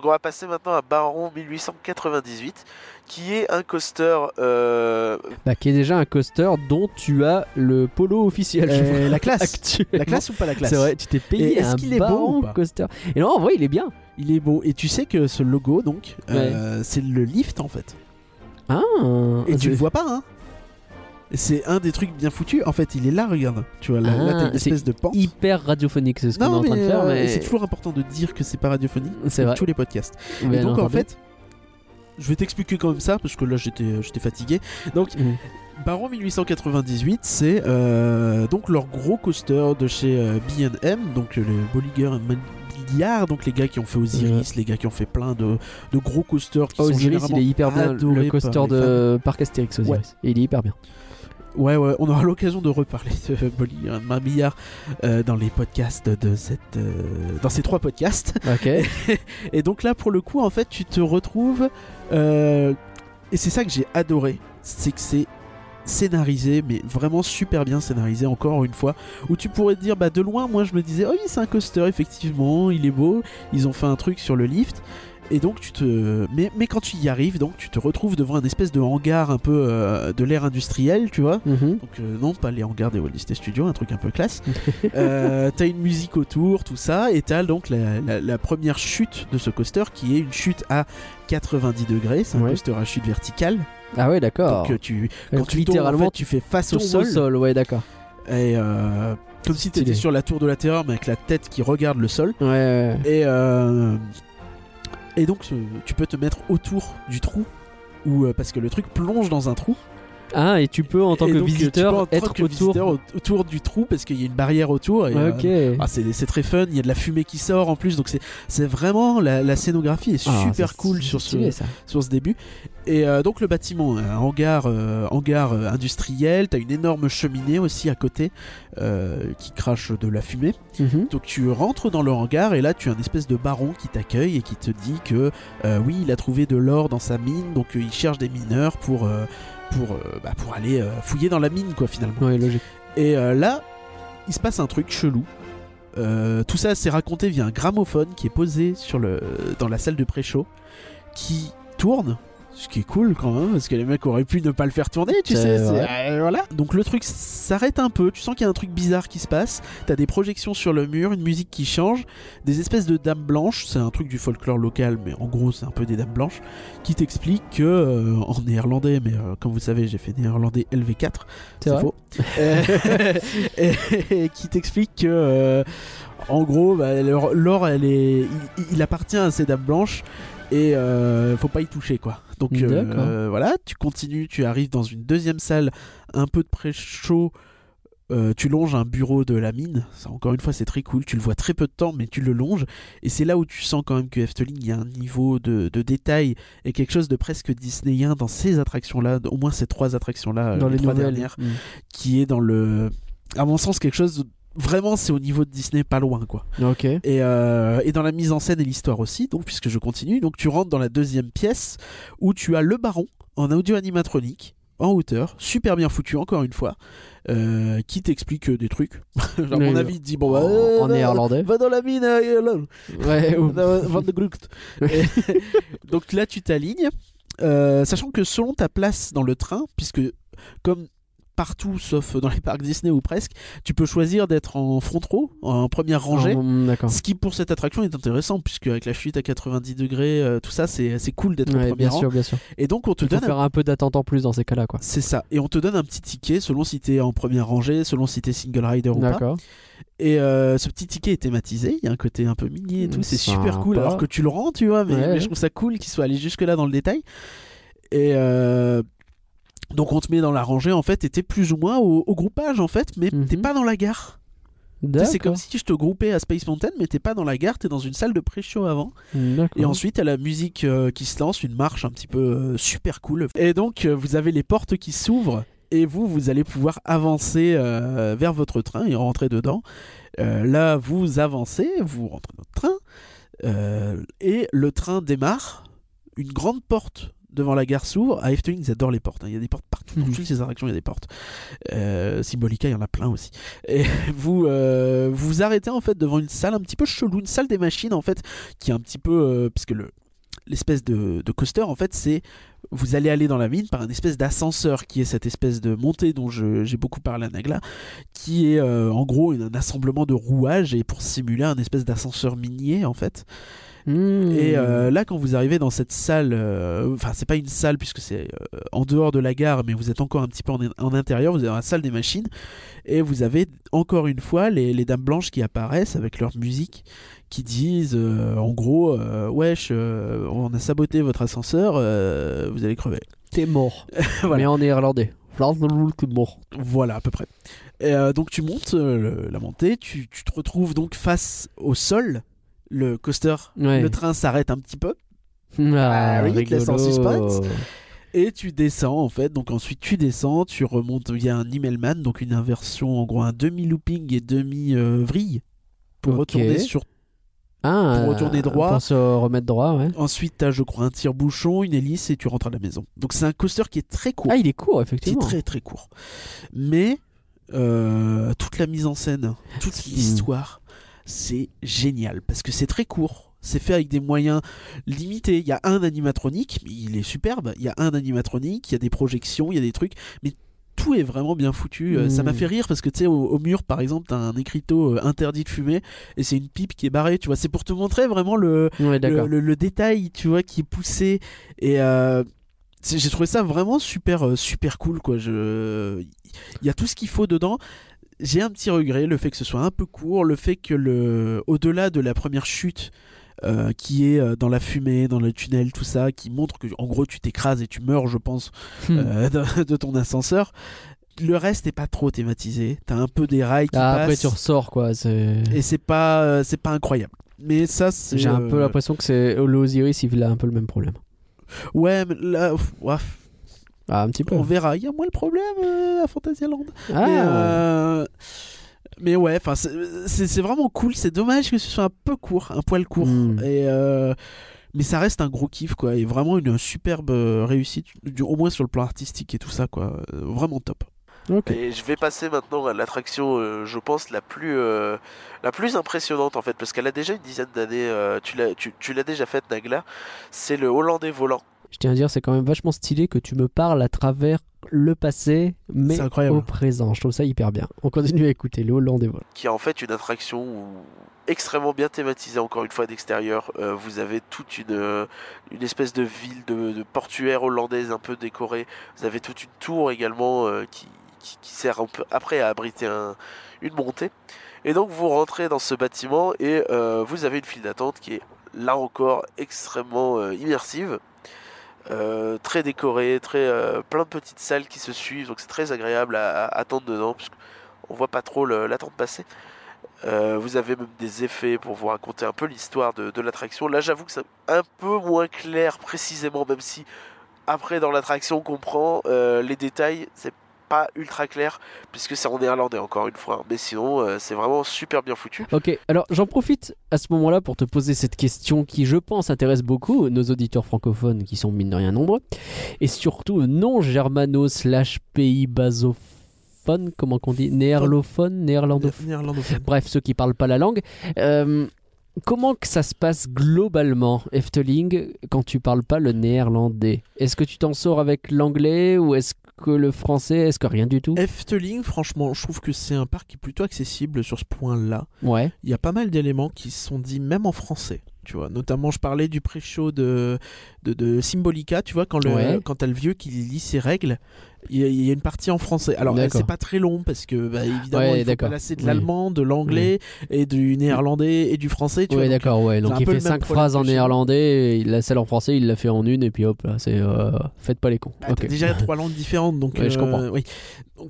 Donc on va passer maintenant à Baron 1898, qui est un coaster. euh, Bah, qui est déjà un coaster dont tu as le polo officiel. je Euh, crois, la classe. La classe ou pas la classe C'est vrai, tu t'es payé est-ce un qu'il est beau Baron ou pas coaster. Et non, en vrai, il est bien. Il est beau. Et tu sais que ce logo donc, euh, c'est le lift en fait. Ah, Et tu le vois pas, hein C'est un des trucs bien foutus. En fait, il est là, regarde. Tu vois, là, là, Ah, t'as une c'est espèce de pente. hyper radiophonique, c'est ce qu'on est en train de faire, euh, mais c'est toujours important de dire que c'est pas radiophonique. C'est vrai. tous les podcasts. Et donc, en fait, je vais t'expliquer comme ça parce que là, j'étais, j'étais fatigué. Donc, Mhm. Baron 1898, c'est euh, donc leur gros coaster de chez euh, B&M, donc euh, le Bolliger Mobiliard, donc les gars qui ont fait Osiris, les gars qui ont fait plein de, de gros coasters qui Oh, sont Osiris, il est hyper bien. Le coaster de Parc Astérix Osiris. Et il est hyper bien. Ouais, ouais, on aura l'occasion de reparler de Bolliger Mobiliard euh, dans les podcasts de cette, euh, dans ces trois podcasts. Ok. Et donc là, pour le coup, en fait, tu te retrouves. euh, et c'est ça que j'ai adoré. C'est que c'est scénarisé, mais vraiment super bien scénarisé, encore une fois. Où tu pourrais te dire, bah de loin, moi je me disais, oh oui, c'est un coaster, effectivement, il est beau. Ils ont fait un truc sur le lift. Et donc tu te. Mais, mais quand tu y arrives, donc tu te retrouves devant un espèce de hangar un peu euh, de l'ère industrielle, tu vois. Mhm. Donc euh, non, pas les hangars des Walt Disney Studios, un truc un peu classe. Euh, t'as une musique autour, tout ça, et t'as donc la, la- la première chute de ce coaster qui est une chute à 90 degrés. C'est un Ouais. coaster à chute verticale. Ah ouais, d'accord. Donc tu, quand Donc, tu littéralement, tombes, en fait, tu fais face au tombes sol, ouais, d'accord. et comme si t'étais sur la tour de la terreur, mais avec la tête qui regarde le sol. Ouais, ouais. Et et donc euh, tu peux te mettre autour du trou. Ou euh, parce que le truc plonge dans un trou. Ah, et tu peux en tant que donc, euh, tu peux, visiteur en tant être que autour. visiteur, autour du trou parce qu'il y a une barrière autour. Et, euh, Ok. ah, c'est c'est très fun, il y a de la fumée qui sort en plus, donc c'est- c'est vraiment la, la scénographie est Ah, super cool sur ce, ça. sur ce début. Et euh, donc le bâtiment, un hangar, euh, hangar euh, industriel, t'as une énorme cheminée aussi à côté euh, qui crache de la fumée. Mhm. Donc tu rentres dans le hangar et là tu as une espèce de baron qui t'accueille et qui te dit que euh, oui il a trouvé de l'or dans sa mine, donc euh, il cherche des mineurs pour, euh, pour, euh, bah, pour aller euh, fouiller dans la mine quoi finalement. Ouais, logique. Et euh, là, il se passe un truc chelou. Tout ça, c'est raconté via un gramophone qui est posé sur le, dans la salle de pré-show, qui tourne. Ce qui est cool quand même, parce que les mecs auraient pu ne pas le faire tourner, tu sais. euh, voilà. Donc le truc s'arrête un peu. Tu sens qu'il y a un truc bizarre qui se passe. T'as des projections sur le mur, une musique qui change, des espèces de dames blanches. C'est un truc du folklore local, mais en gros, c'est un peu des dames blanches qui t'expliquent que euh, en néerlandais, mais euh, comme vous savez, j'ai fait néerlandais LV4. C'est faux. Et, et qui t'explique que, en gros, bah, l'or, l'or, elle est, il, il appartient à ces dames blanches et euh, faut pas y toucher quoi. Donc euh, voilà, tu continues, tu arrives dans une deuxième salle, un peu de pré-chaud. euh, tu longes un bureau de la mine, ça encore une fois c'est très cool, tu le vois très peu de temps mais tu le longes et c'est là où tu sens quand même que Efteling il y a un niveau de, de détail et quelque chose de presque disneyen dans ces attractions là, au moins ces trois attractions là, Dans les, trois nouvelles. dernières, Mm. qui est dans le, à mon sens quelque chose de- vraiment c'est au niveau de Disney pas loin quoi. Ok. Et, euh, et dans la mise en scène et l'histoire aussi, donc puisque je continue, donc tu rentres dans la deuxième pièce où tu as le baron en audio animatronique en hauteur, super bien foutu encore une fois, euh, qui t'explique euh, des trucs. À mon avis, il dit bon bah, en- euh, en va- néerlandais. va dans la mine. Ouais, ou- Van- de Glucht. Et- donc là, tu t'alignes, sachant que selon ta place dans le train, puisque comme partout sauf dans les parcs Disney ou presque, tu peux choisir d'être en front row, en première rangée. Mm. Ce qui pour cette attraction est intéressant puisque avec la chute à 90 degrés, euh, tout ça c'est cool d'être Ouais, premier bien sûr, bien sûr. Et donc on te Il donne un... faire un peu d'attente en plus dans ces cas-là, quoi. c'est ça. Et on te donne un petit ticket selon si t'es en première rangée, selon si t'es single rider ou pas. D'accord. Et euh, ce petit ticket est thématisé. Il y a un côté un peu mini et tout. C'est super cool. Alors que tu le rends, tu vois. Mais, Ouais. mais je trouve ça cool qu'il soit allé jusque là dans le détail. Et euh, donc on te met dans la rangée en fait. Et t'es plus ou moins au, au groupage en fait, mais Mhm. t'es pas dans la gare. C'est comme si je te groupais à Space Mountain, mais t'es pas dans la gare, t'es dans une salle de pré-show avant. Et ensuite, à la musique euh, qui se lance, une marche un petit peu euh, super cool. Et donc, euh, vous avez les portes qui s'ouvrent. Et vous, vous allez pouvoir avancer vers votre train et rentrer dedans. Là, vous avancez, vous rentrez dans le train. et le train démarre. Une grande porte devant la gare s'ouvre. À Efteling, ils adorent les portes. hein. Il y a des portes partout. Dans Mhm. toutes ces attractions, il y a des portes. Euh, Symbolica, il y en a plein aussi. Et vous euh, vous vous arrêtez en fait devant une salle un petit peu chelou, une salle des machines en fait, qui est un petit peu euh, parce que le l'espèce de, de coaster en fait c'est vous allez aller dans la mine par une espèce d'ascenseur qui est cette espèce de montée dont je- j'ai beaucoup parlé à Nagla qui est euh, en gros un assemblement de rouages et pour simuler un espèce d'ascenseur minier en fait Mm. et euh, là, quand vous arrivez dans cette salle, euh, enfin, c'est pas une salle puisque c'est euh, en dehors de la gare, mais vous êtes encore un petit peu en, en intérieur. Vous êtes dans la salle des machines et vous avez encore une fois les, les dames blanches qui apparaissent avec leur musique qui disent en gros, wesh, on a saboté votre ascenseur, vous allez crever. T'es mort. Voilà. Mais en néerlandais. Voilà, à peu près. Et, donc tu montes le- la montée, tu, tu te retrouves donc face au sol. Le coaster, Ouais. le train s'arrête un petit peu. Ah, oui, il te laisse en suspense. Et tu descends en fait, donc ensuite tu descends, tu remontes via un Immelman, donc une inversion en gros un demi-looping et demi-vrille pour retourner sur. Ah, Pour retourner droit. Pour se remettre droit, ouais. Ensuite t'as je crois un tire-bouchon, une hélice et tu rentres à la maison. Donc c'est un coaster qui est très court, Ah, il est court, qui est effectivement. très très court. Mais euh, toute la mise en scène, toute l'histoire, c'est génial parce que c'est très court. C'est fait avec des moyens limités. Il y a un animatronique, mais il est superbe. Il y a un animatronique, il y a des projections, il y a des trucs, mais tout est vraiment bien foutu. Euh, Ça m'a Mm. fait rire parce que tu sais, au, au mur par exemple, t'as un écriteau euh, interdit de fumer et c'est une pipe qui est barrée. Tu vois, c'est pour te montrer vraiment le, Ouais, le, d'accord. le- le détail, tu vois, qui est poussé. Et euh, j'ai trouvé ça vraiment super, super cool, quoi. Je... Il y a tout ce qu'il faut dedans. J'ai un petit regret, le fait que ce soit un peu court, le fait que le, au-delà de la première chute, euh, qui est euh, dans la fumée, dans le tunnel, tout ça, qui montre que en gros tu t'écrases et tu meurs, je pense, Hmm. euh, de, de ton ascenseur. Le reste est pas trop thématisé. T'as un peu des rails qui Ah, après, passent tu ressors, quoi. et c'est pas, c'est pas incroyable. Mais ça. J'ai un peu l'impression que c'est Osiris, il a un peu le même problème. Ouais, mais là, ouais, Ah, un petit peu. on verra. Il y a moins le problème euh, à Fantasyland. Ah, Mais, euh, mais ouais, enfin, c'est- vraiment cool. C'est dommage que ce soit un peu court, un poil court. Hmm. Et euh, mais ça reste un gros kiff, quoi. Et vraiment une superbe réussite, du- au moins sur le plan artistique et tout ça, quoi. Vraiment top. ok. Et je vais passer maintenant à l'attraction, euh, je pense, la plus, euh, la plus impressionnante en fait, parce qu'elle a déjà une dizaine d'années. euh, tu l'as tu, tu l'as déjà faite, Nagla. C'est le Hollandais volant. Je tiens à dire, c'est quand même vachement stylé que tu me parles à travers le passé, mais C'est incroyable. au présent. Je trouve ça hyper bien. On continue à écouter le Hollandais Vol. qui est en fait une attraction où- extrêmement bien thématisée encore une fois d'extérieur. Euh, vous avez toute une, euh, une espèce de ville de, de portuaire hollandaise un peu décorée. Vous avez toute une tour également euh, qui, qui, qui sert un peu après à abriter un- une montée. Et donc vous rentrez dans ce bâtiment et euh, vous avez une file d'attente qui est là encore extrêmement euh, immersive. Euh, très décoré, très euh, plein de petites salles qui se suivent, donc c'est très agréable à, attendre dedans, parce qu'on voit pas trop l'attente passer. Euh, vous avez même des effets pour vous raconter un peu l'histoire de, l'attraction. Là, j'avoue que c'est un peu moins clair précisément, même si après dans l'attraction on comprend les détails, c'est pas ultra clair puisque c'est en néerlandais encore une fois. Mais sinon, euh, c'est vraiment super bien foutu. Ok, alors j'en profite à ce moment-là pour te poser cette question qui, je pense, intéresse beaucoup nos auditeurs francophones qui sont mine de rien nombreux, et surtout non germano slash pays basophone, comment qu'on dit Néerlophone, néerlandophone Néerlandophone. Bref, ceux qui parlent pas la langue. Euh, comment que ça se passe globalement, Efteling, quand tu parles pas le néerlandais? Est-ce que tu t'en sors avec l'anglais ou est-ce que le français Est-ce que rien du tout? Efteling, franchement, je trouve que c'est un parc qui est plutôt accessible sur ce point-là. Ouais. Il y a pas mal d'éléments qui sont dits même en français. Tu vois, notamment, je parlais du pré-show de, de, de Symbolica, tu vois, quand, le, Ouais. quand t'as le vieux qui lit ses règles, il y, a- il y a une partie en français. Alors, c'est pas très long parce que, bah, évidemment, Ouais, il faut lasser de Oui. l'allemand, de l'anglais, et du néerlandais et du français. Tu Oui, d'accord, ouais. Donc il fait cinq phrases en néerlandais, et la celle en français, il l'a fait en une, et puis hop, là, c'est. euh, faites pas les cons. bah, t'as Ok. déjà trois langues différentes, donc. Ouais, je euh, comprends. oui. Donc,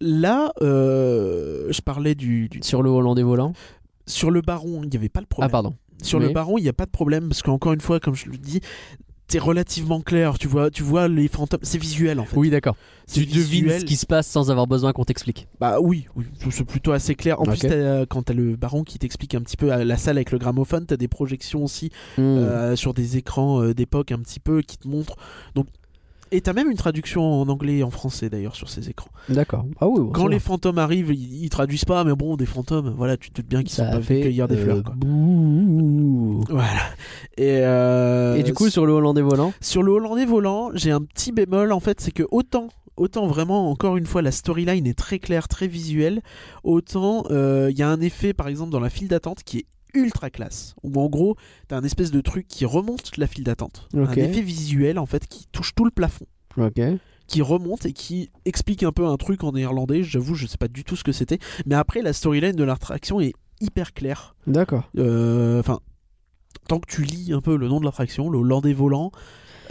là, euh, je parlais du, du- Sur le hollandais volant sur le baron, il n'y avait pas le Ah, problème. pardon. Sur le baron, il n'y a pas de problème parce qu'encore une fois, comme je le dis, c'est relativement clair. Tu vois, tu vois les fantômes, c'est visuel en fait. Oui, d'accord. Tu devines ce qui se passe sans avoir besoin qu'on t'explique. Bah oui, oui, c'est plutôt assez clair. En plus, t'as, euh, quand t'as le baron qui t'explique un petit peu à la salle avec le gramophone, t'as des projections aussi Hmm. euh, sur des écrans euh, d'époque un petit peu qui te montrent. Donc, et t'as même une traduction en anglais et en français d'ailleurs sur ces écrans. D'accord. Ah oui, bon, Quand les va. fantômes arrivent, ils, ils traduisent pas, mais bon, des fantômes, voilà, tu te doutes bien qu'ils sont pas venus cueillir des euh, fleurs. Quoi. bouh. Voilà. Et, euh, Et du coup, sur le hollandais volant Sur le Hollandais volant, j'ai un petit bémol en fait, c'est que autant, autant vraiment, encore une fois, la storyline est très claire, très visuelle, autant euh, il y a un effet par exemple dans la file d'attente qui est ultra classe, où en gros, t'as un espèce de truc qui remonte la file d'attente, un effet visuel en fait qui touche tout le plafond, qui remonte et qui explique un peu un truc en néerlandais, j'avoue, je sais pas du tout ce que c'était, mais après la storyline de l'attraction est hyper claire. D'accord. Euh, Enfin, tant que tu lis un peu le nom de l'attraction, le Hollandais volant,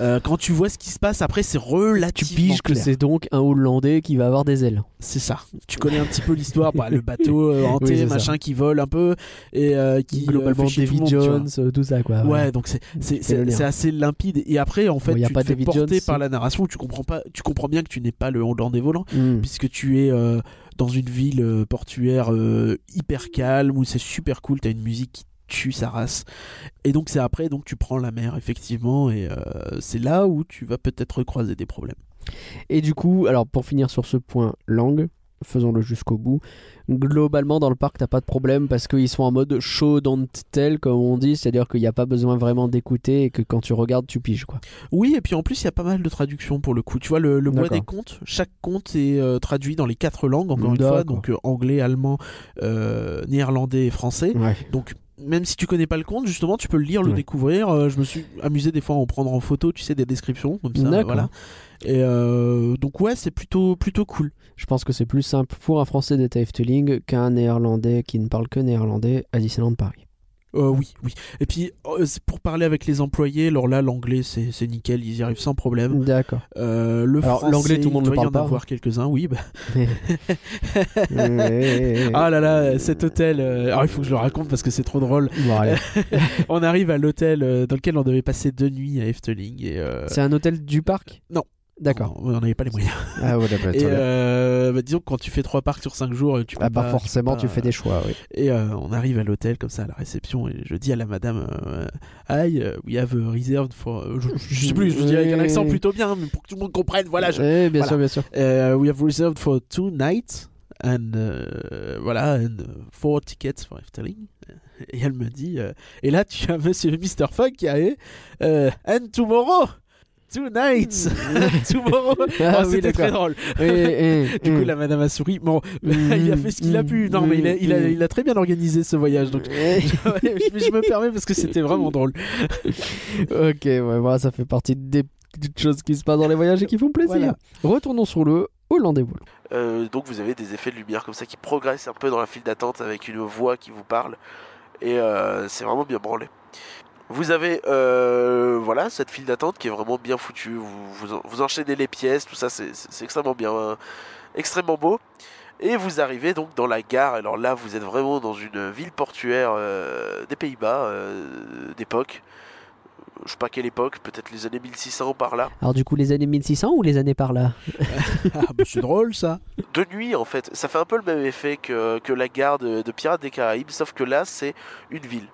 euh, quand tu vois ce qui se passe, après c'est Tu relativement piges que clair. c'est donc un hollandais qui va avoir des ailes. C'est ça. Tu connais un petit peu l'histoire, bah, le bateau euh, hanté, Oui, c'est ça. machin qui vole un peu et euh, qui euh, Globalement, fait chier tout monde, tu. Jones, tout ça quoi. Ouais, donc c'est assez limpide et après en fait Bon, y a tu pas te fais David porter Jones, par la narration, tu comprends pas, tu comprends bien que tu n'es pas le Hollandais volant Hmm. puisque tu es dans une ville portuaire hyper calme où c'est super cool, t'as une musique qui tue sa race. Et donc c'est après donc tu prends la mer effectivement et euh, c'est là où tu vas peut-être croiser des problèmes. Et du coup, alors pour finir sur ce point langue, faisons-le jusqu'au bout. Globalement, dans le parc, t'as pas de problème parce qu'ils sont en mode show don't tell, comme on dit, c'est-à-dire qu'il n'y a pas besoin vraiment d'écouter et que quand tu regardes, tu piges quoi. Oui, et puis en plus, il y a pas mal de traductions pour le coup. Tu vois, le, le D'accord. des contes, chaque conte est euh, traduit dans les quatre langues, encore une fois, donc euh, anglais, allemand, néerlandais et français. Ouais. Donc, même si tu connais pas le conte, justement, tu peux le lire, le Ouais. découvrir. Euh, je me suis amusé des fois à en prendre en photo, tu sais, des descriptions, comme ça. Voilà. Et euh, donc, ouais, c'est plutôt, plutôt cool. Je pense que c'est plus simple pour un Français d'être à Efteling qu'un Néerlandais qui ne parle que néerlandais à Disneyland Paris. Euh, oui, oui. Et puis, euh, c'est pour parler avec les employés, alors là, l'anglais, c'est c'est nickel, ils y arrivent sans problème. D'accord. Euh, le Alors, français, l'anglais, tout le monde ne doit y parle en pas. avoir quelques-uns, oui. bah. Ah là là, cet hôtel. euh, Alors il faut que je le raconte parce que c'est trop drôle. Bon, allez. On arrive à l'hôtel euh, dans lequel on devait passer deux nuits à Efteling et. euh, C'est un hôtel du parc? Non. D'accord. On n'avait pas les moyens. Ah ouais. Et euh, bah, disons que quand tu fais trois parcs sur cinq jours, tu peux Ah bah pas- forcément, peux tu fais des choix, oui. Et euh, on arrive à l'hôtel comme ça à la réception et je dis à la madame, euh, Hi, uh, we have a reserved for. Je, je sais plus, je dis avec un accent plutôt bien, mais pour que tout le monde comprenne. Voilà, je, Eh, bien voilà. sûr, bien sûr. Uh, we have reserved for two nights and uh, voilà and four tickets for Efteling. Et elle me dit euh, et là tu as Monsieur Mr Fogg qui euh, and tomorrow two nights tomorrow. Ah Oh, oui, C'était très drôle. Eh, Du coup la madame a souri. Bon, Mm, il a fait ce qu'il a pu. Non mais il a, il a, il a très bien organisé ce voyage. Donc je me permets parce que c'était vraiment drôle. ok, ouais, voilà, ça fait partie des petites choses qui se passent dans les voyages et qui font plaisir. Voilà. Retournons sur le Hollandais volant. Euh, donc vous avez des effets de lumière comme ça qui progressent un peu dans la file d'attente avec une voix qui vous parle. Et euh, c'est vraiment bien branlé. Vous avez euh, voilà cette file d'attente qui est vraiment bien foutue. Vous, vous, en- vous enchaînez les pièces, tout ça, c'est extrêmement bien, extrêmement beau. Et vous arrivez donc dans la gare. Alors là, vous êtes vraiment dans une ville portuaire euh, des Pays-Bas euh, d'époque. Je sais pas quelle époque, peut-être les années 1600 par là. Alors du coup, les années 1600 ou les années par là? Ah, bah, c'est drôle ça. de nuit en fait. Ça fait un peu le même effet que, que la gare de, de Pirates des Caraïbes, sauf que là c'est une ville.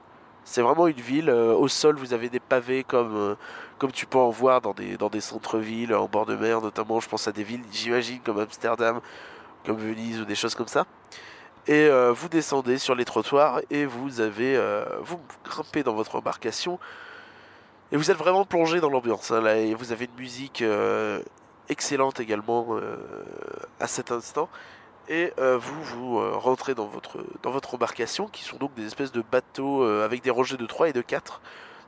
C'est vraiment une ville. euh, au sol vous avez des pavés comme, euh, comme tu peux en voir dans des, dans des centres-villes en bord de mer, notamment je pense à des villes j'imagine comme Amsterdam, comme Venise ou des choses comme ça. Et euh, vous descendez sur les trottoirs et vous avez vous grimpez dans votre embarcation et vous êtes vraiment plongé dans l'ambiance. hein, et vous avez une musique excellente également à cet instant. Et euh, vous vous euh, rentrez dans votre, dans votre embarcation, qui sont donc des espèces de bateaux euh, avec des rangées de 3 et de 4.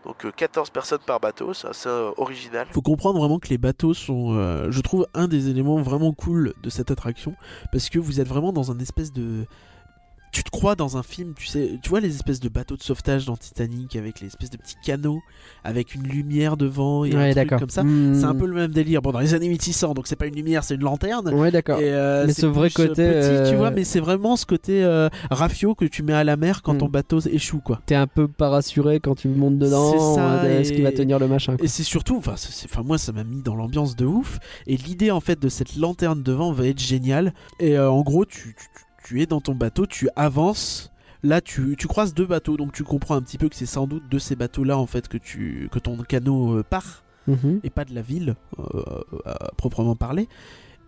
Donc euh, 14 personnes par bateau, c'est assez original. Faut comprendre vraiment que les bateaux sont, je trouve, un des éléments vraiment cool de cette attraction, parce que vous êtes vraiment dans un espèce de tu te crois dans un film, tu sais, tu vois les espèces de bateaux de sauvetage dans Titanic avec les espèces de petits canaux avec une lumière devant et un Ouais, truc d'accord. comme ça. Hmm. C'est un peu le même délire. Bon, dans les années 1600, donc c'est pas une lumière, c'est une lanterne. Ouais, d'accord. Euh, Mais ce vrai euh, côté, petit, tu euh, vois, mais c'est vraiment ce côté euh, rafio que tu mets à la mer quand Hmm. ton bateau échoue, quoi. T'es un peu pas rassuré quand tu montes dedans. C'est ça, euh, Est-ce qu'il va tenir le machin quoi. Et c'est surtout, enfin, moi ça m'a mis dans l'ambiance de ouf. Et l'idée en fait de cette lanterne devant va être géniale. Et euh, en gros, tu, tu, tu es dans ton bateau, tu avances. Là, tu, tu croises deux bateaux, donc tu comprends un petit peu que c'est sans doute de ces bateaux-là en fait que tu que ton canot euh, part Mhm. et pas de la ville euh, à proprement parler.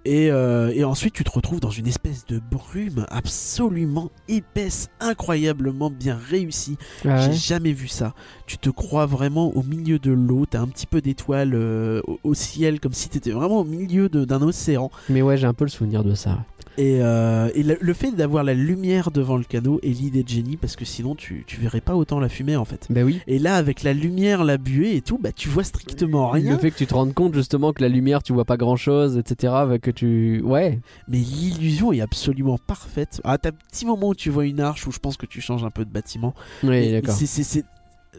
Et, euh, et ensuite, tu te retrouves dans une espèce de brume absolument épaisse, incroyablement bien réussie. Ah ouais. J'ai jamais vu ça. Tu te crois vraiment au milieu de l'eau, t'as un petit peu d'étoiles euh, au, au ciel, comme si t'étais vraiment au milieu d'un océan. Mais ouais, j'ai un peu le souvenir de ça. Et, euh, et le, le fait d'avoir la lumière devant le canot est l'idée de génie, parce que sinon tu, tu verrais pas autant la fumée en fait. Bah oui. Et là, avec la lumière, la buée et tout, bah tu vois strictement rien. Le fait que tu te rendes compte justement que la lumière, tu vois pas grand chose, etc. bah, Que tu. Ouais. Mais l'illusion est absolument parfaite. Ah, t'as un petit moment où tu vois une arche où je pense que tu changes un peu de bâtiment. Oui, d'accord.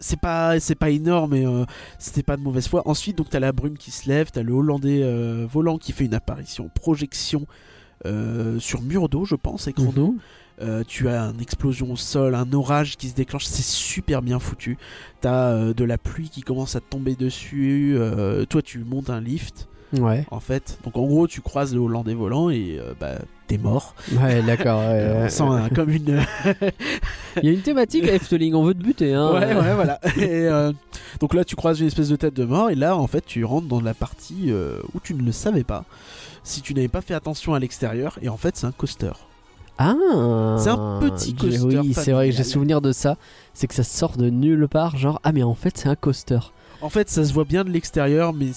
c'est pas c'est pas énorme mais euh, c'était pas de mauvaise foi ensuite donc t'as la brume qui se lève t'as le hollandais euh, volant qui fait une apparition projection euh, sur mur d'eau je pense écran Mhm. d'eau Euh, tu as une explosion au sol un orage qui se déclenche c'est super bien foutu t'as euh, de la pluie qui commence à te tomber dessus euh, toi tu montes un lift Ouais. en fait donc en gros tu croises le hollandais volant et bah t'es mort Ouais, d'accord. ouais, ouais. comme une Il y a une thématique à Efteling, on veut te buter. Hein. Ouais, ouais, voilà. Et, euh, donc là, tu croises une espèce de tête de mort, et là, en fait, tu rentres dans la partie euh, où tu ne le savais pas, si tu n'avais pas fait attention à l'extérieur, et en fait, c'est un coaster. Ah C'est un petit coaster Oui, c'est vrai que j'ai souvenir de ça. C'est que ça sort de nulle part. Genre, ah, mais en fait, c'est un coaster. En fait, ça se voit bien de l'extérieur, mais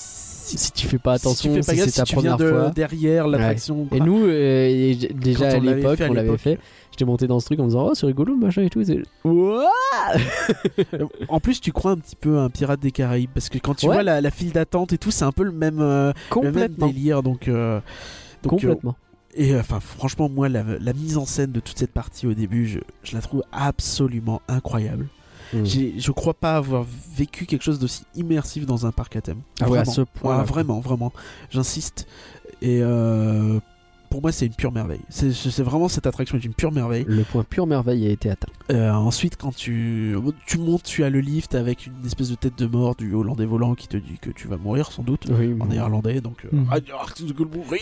si, Si tu fais pas si attention, tu fais si pas gaffe, c'est ta si tu viens première de fois. derrière l'attraction. Et nous, euh, et déjà à l'époque, on l'avait fait. J'étais monté dans ce truc en me disant, oh, c'est rigolo, machin et tout. En plus, tu crois un petit peu à un pirate des Caraïbes, parce que quand tu Ouais. vois la, la file d'attente et tout, c'est un peu le même, euh, le même Complètement. délire. Donc, euh, donc, euh, Complètement. Et euh, enfin, franchement, moi, la, la mise en scène de toute cette partie au début, je, je la trouve absolument incroyable. Mm. J'ai- Je crois pas avoir vécu quelque chose d'aussi immersif dans un parc à thème. Ah ouais, à ce point. Ouais, vraiment, vraiment. J'insiste. Et euh, pour moi, c'est une pure merveille. C'est vraiment cette attraction est une pure merveille. Le point pure merveille a été atteint. Euh, ensuite, quand tu, tu montes, tu as le lift avec une espèce de tête de mort du Hollandais volant qui te dit que tu vas mourir sans doute. Oui, En néerlandais, donc. euh, Mhm.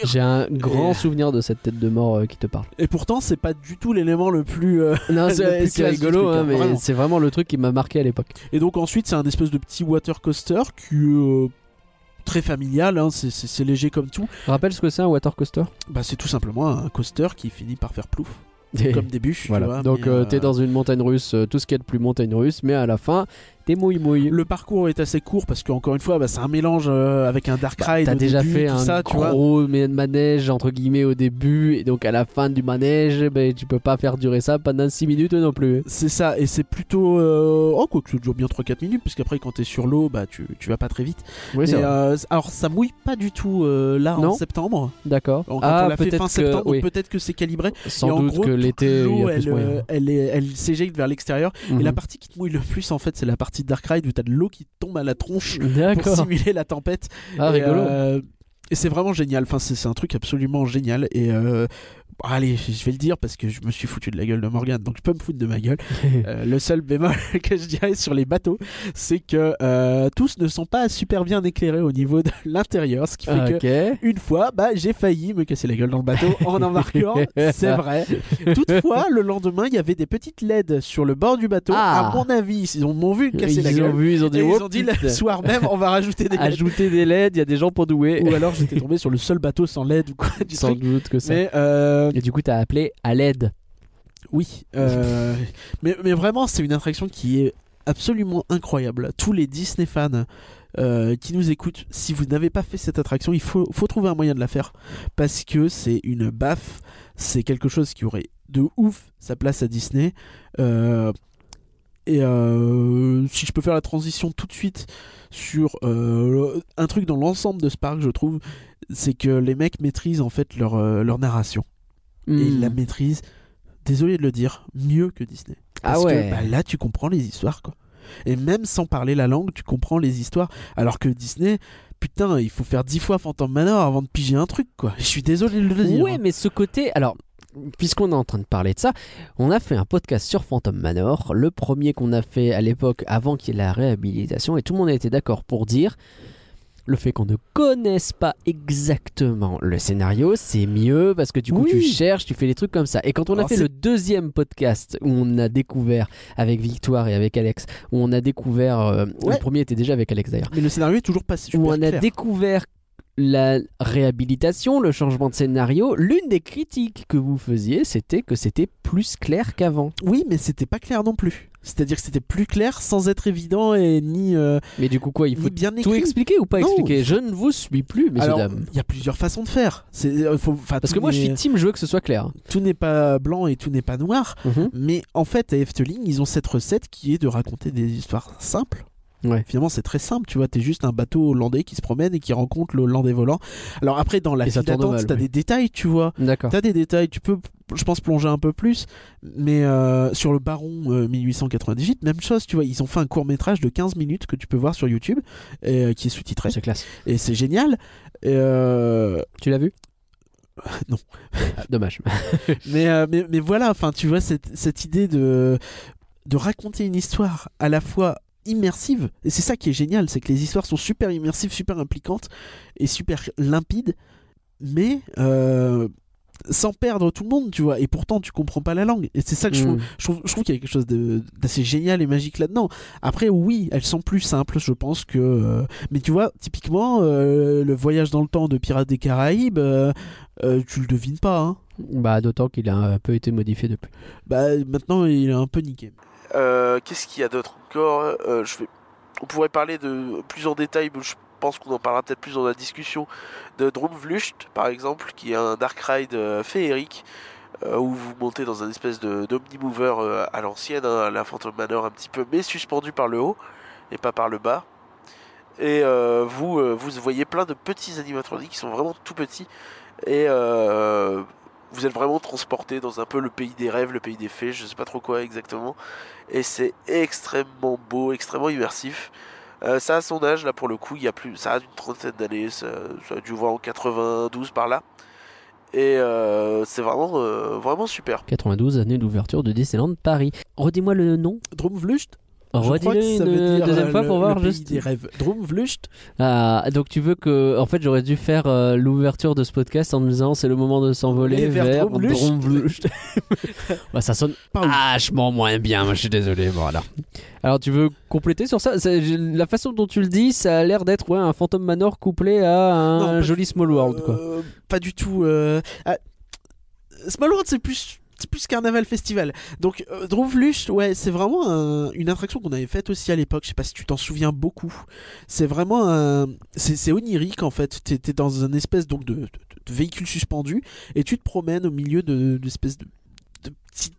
J'ai un grand Et- souvenir de cette tête de mort euh, qui te parle. Et pourtant, c'est pas du tout l'élément le plus. euh, Non, c'est rigolo, truc, hein, hein, mais vraiment. c'est vraiment le truc qui m'a marqué à l'époque. Et donc ensuite, c'est un espèce de petit water coaster qui euh, très familial, hein, c'est- léger comme tout. Rappelle ce que c'est un water coaster? Bah, c'est tout simplement un coaster qui finit par faire plouf, comme début. tu Voilà. vois, Donc euh, euh, t'es dans une montagne russe, euh, tout ce qu'il y a de plus montagne russe, mais à la fin, t'es mouille mouille. Le parcours est assez court parce qu'encore une fois, bah, c'est un mélange euh, avec un dark ride. Bah, T'as déjà début, fait un ça, tu vois. gros ma- manège entre guillemets au début, et donc à la fin du manège, ben, tu peux pas faire durer ça pendant 6 minutes non plus. C'est ça, et c'est plutôt. euh, Oh, quoi que ça dure bien 3-4 minutes, parce qu'après, quand t'es sur l'eau, bah, tu, tu vas pas très vite. Oui, Mais, euh, alors, ça mouille pas du tout là Non. en septembre. D'accord. Quand ah, on l'a fait peut-être fin que, septembre, oui. peut-être que c'est calibré. Sans et en doute gros, que l'été, l'eau, elle, s'éjecte vers l'extérieur. Et Mhm. la partie qui te mouille le plus, en fait, c'est la partie partie de Dark Ride où t'as de l'eau qui tombe à la tronche pour simuler la tempête. Ah, Et, rigolo. euh, et c'est vraiment génial. Enfin, c'est c'est un truc absolument génial. Et euh, allez, je vais le dire parce que je me suis foutu de la gueule de Morgan, donc je peux me foutre de ma gueule. Euh, le seul bémol que je dirais sur les bateaux, c'est que euh, tous ne sont pas super bien éclairés au niveau de l'intérieur, ce qui fait que ok. une fois, bah, j'ai failli me casser la gueule dans le bateau en embarquant, c'est vrai. Toutefois, le lendemain, il y avait des petites LED sur le bord du bateau. Ah. À mon avis, ils ont- m'ont vu casser Ils la ont gueule. vu, ils ont dit, oh, ils ont dit putain. le soir même, on va rajouter des LED. ajouter des LED, il y a des gens pour douer. Ou alors j'étais tombé sur le seul bateau sans LED ou quoi du Sans truc. doute que ça. Mais euh, Et du coup, t'as appelé à l'aide. oui, euh, mais, mais vraiment, c'est une attraction qui est absolument incroyable. Tous les Disney fans euh, qui nous écoutent, si vous n'avez pas fait cette attraction, il faut, faut trouver un moyen de la faire parce que c'est une baffe. C'est quelque chose qui aurait de ouf sa place à Disney. Euh, et euh, si je peux faire la transition tout de suite sur euh, un truc dans l'ensemble de ce parc, je trouve, c'est que les mecs maîtrisent en fait leur, leur narration. Et Hmm. la maîtrisent, désolé de le dire, mieux que Disney. Ah ouais. que bah, là, tu comprends les histoires, quoi. Et même sans parler la langue, tu comprends les histoires. Alors que Disney, putain, il faut faire dix fois Phantom Manor avant de piger un truc, quoi. Je suis désolé de le dire. Ouais, hein. mais ce côté. Alors, puisqu'on est en train de parler de ça, on a fait un podcast sur Phantom Manor, le premier qu'on a fait à l'époque avant qu'il y ait la réhabilitation, et tout le monde a été d'accord pour dire. Le fait qu'on ne connaisse pas exactement le scénario, c'est mieux parce que du coup Oui. tu cherches, tu fais des trucs comme ça. Et quand on a fait le deuxième podcast où on a découvert avec Victoire et avec Alex, où on a découvert, euh, Ouais. le premier était déjà avec Alex d'ailleurs, Mais le scénario est toujours pas super où on a clair. découvert la réhabilitation, le changement de scénario, l'une des critiques que vous faisiez, c'était que c'était plus clair qu'avant. Oui, mais c'était pas clair non plus. C'est-à-dire que c'était plus clair sans être évident et ni, euh, Mais du coup, quoi, il faut bien tout expliquer ou pas Non, expliquer? Je ne vous suis plus, messieurs, dames. il y a plusieurs façons de faire. Euh, faut- Parce que moi, je suis team, je veux que ce soit clair. tout n'est pas blanc et tout n'est pas noir. Mhm. Mais en fait, à Efteling, ils ont cette recette qui est de raconter des histoires simples. Ouais. Finalement, c'est très simple, tu vois. T'es juste un bateau hollandais qui se promène et qui rencontre le hollandais volant. Alors après, dans la file d'attente, t'as oui. des détails, tu vois. D'accord. T'as des détails, tu peux, je pense, plonger un peu plus. Mais euh, sur le Baron euh, 1898, même chose, tu vois. Ils ont fait un court métrage de 15 minutes que tu peux voir sur YouTube, et, euh, qui est sous-titré. C'est classe. Et c'est génial. Et, euh, Tu l'as vu? Non. Ah, dommage. mais, euh, mais, mais voilà, enfin, tu vois, cette, cette idée de, de raconter une histoire à la fois immersive, et c'est ça qui est génial, c'est que les histoires sont super immersives, super impliquantes et super limpides, mais euh, sans perdre tout le monde, tu vois, et pourtant tu comprends pas la langue, et c'est ça que je Mm. trouve, je trouve, je trouve qu'il y a quelque chose d'assez génial et magique là-dedans. Après, oui, elles sont plus simples, je pense que. euh, mais tu vois, typiquement, euh, le voyage dans le temps de Pirates des Caraïbes, tu le devines pas, hein. Bah, d'autant qu'il a un peu été modifié depuis. Bah maintenant il est un peu niqué. Euh, Qu'est-ce qu'il y a d'autre encore Euh. On pourrait parler de plus en détail, mais je pense qu'on en parlera peut-être plus dans la discussion, de Drumvlucht, par exemple, qui est un dark ride euh, féerique, où vous montez dans un espèce d'omnimover à l'ancienne, hein, la Phantom Manor un petit peu, mais suspendu par le haut, et pas par le bas. Et vous, vous voyez plein de petits animatroniques qui sont vraiment tout petits, et vous êtes vraiment transporté dans un peu le pays des rêves, le pays des fées, je sais pas trop quoi exactement et c'est extrêmement beau, extrêmement immersif. Euh, ça a son âge là pour le coup, il y a plus, ça a une trentaine d'années, ça, ça a dû voir en 92 par là. Et euh, c'est vraiment, euh, vraiment super. 92 années d'ouverture de Disneyland Paris. Redis-moi le nom. Drumvlucht Redis-le ça veut une dire, deuxième euh, fois le- pour le voir pays juste. des rêves. Drumvlucht Ah, donc tu veux que. En fait, j'aurais dû faire euh, l'ouverture de ce podcast en me disant c'est le moment de s'envoler vers vers Drumvlucht. Drumvlucht. Ouais, ça sonne vachement moins bien, moi je suis désolé. Voilà. Alors tu veux compléter sur ça? La façon dont tu le dis, ça a l'air d'être ouais, un Phantom Manor couplé à un Non, joli Small World. Quoi. Euh, Pas du tout. euh, ah, Small World, c'est plus. Plus carnaval festival. Donc, euh, ouais, c'est vraiment un- une attraction qu'on avait faite aussi à l'époque. Je sais pas si tu t'en souviens beaucoup. C'est vraiment. C'est onirique en fait. T'es dans un espèce donc de, véhicule suspendu et tu te promènes au milieu de d'espèces de, de petits ch-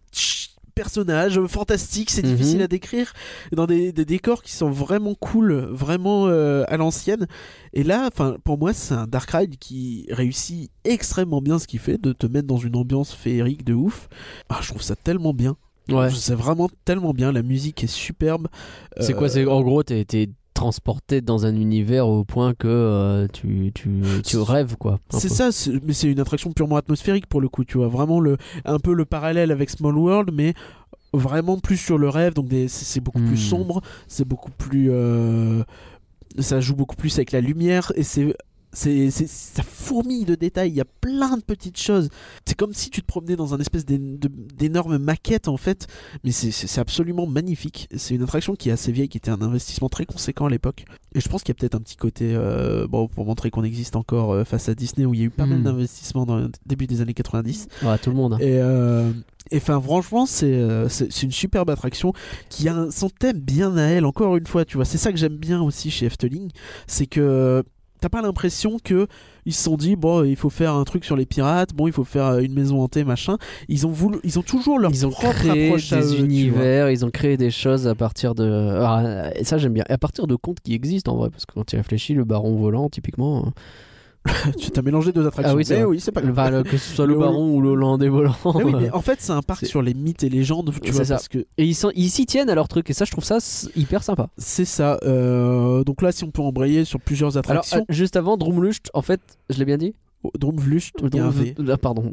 personnages fantastiques. C'est Mhm. difficile à décrire dans des, des décors qui sont vraiment cool, vraiment euh, à l'ancienne. Et là, enfin, pour moi, c'est un Dark Ride qui réussit extrêmement bien ce qu'il fait, de te mettre dans une ambiance féerique de ouf. Ah, je trouve ça tellement bien. Ouais. C'est vraiment tellement bien. La musique est superbe. C'est Euh, quoi C'est en gros, t'es transporté dans un univers au point que euh, tu, tu, tu rêves quoi. C'est ça, mais c'est une attraction purement atmosphérique pour le coup, tu vois. Vraiment le, un peu le parallèle avec Small World, mais vraiment plus sur le rêve. Donc c'est beaucoup Hmm. plus sombre, c'est beaucoup plus, euh, ça joue beaucoup plus avec la lumière et c'est c'est ça fourmille de détails. Il y a plein de petites choses. C'est comme si tu te promenais dans un espèce d'énorme maquette en fait, mais c'est- absolument magnifique. C'est une attraction qui est assez vieille, qui était un investissement très conséquent à l'époque. Et je pense qu'il y a peut-être un petit côté, euh, bon, pour montrer qu'on existe encore euh, face à Disney, où il y a eu pas mal Hmm. d'investissements dans le début des années 90. Ouais, tout le monde. hein. Et euh, et enfin, franchement, c'est une superbe attraction qui a un- son thème bien à elle. Encore une fois, tu vois, c'est ça que j'aime bien aussi chez Efteling, c'est que t'as pas l'impression que ils se sont dit bon, il faut faire un truc sur les pirates, bon, il faut faire euh, une maison hantée, machin. Ils ont voulu, ils ont toujours leur Ils ont propre créé approche à eux, des univers, ils ont créé des choses à partir de. Ah, et ça j'aime bien. À partir de contes qui existent en vrai, parce que quand tu réfléchis, le baron volant, typiquement. tu t'as mélangé deux attractions. Ah oui, c'est mais vrai. oui, c'est pas grave. que ce soit le Le- baron ou le hollandais volant. Mais oui, mais en fait, c'est un parc sur les mythes et légendes, tu vois, ça. parce que Et ils s'y tiennent à leur truc, et ça je trouve ça hyper sympa. c'est ça. Euh, donc là, si on peut embrayer sur plusieurs attractions, euh, juste avant, Drumlucht, en fait, je l'ai bien dit oh, Drumvlucht. Ah, pardon.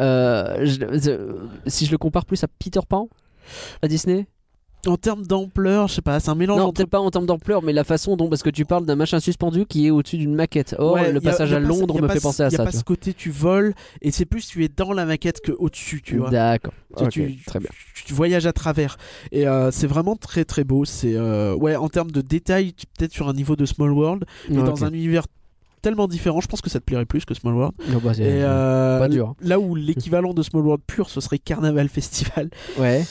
Euh, je- si je le compare plus à Peter Pan, à Disney En termes d'ampleur, je sais pas, c'est un mélange Non, entre peut-être pas en termes d'ampleur, mais la façon dont, parce que tu parles d'un machin suspendu qui est au-dessus d'une maquette. Or, Ouais, le passage a à Londres me fait penser à y a ça. pas ce côté tu voles et c'est plus tu es dans la maquette que au-dessus, tu vois. D'accord. Tu- Ok, tu- très bien. Tu, tu voyages à travers et euh, c'est vraiment très très beau. C'est euh, ouais en termes de détails, tu- peut-être sur un niveau de Small World, mais dans un univers tellement différent. Je pense que ça te plairait plus que Small World. Oh, bah, Et euh, pas dur. Là où l'équivalent de Small World pur, ce serait Carnaval Festival. Ouais.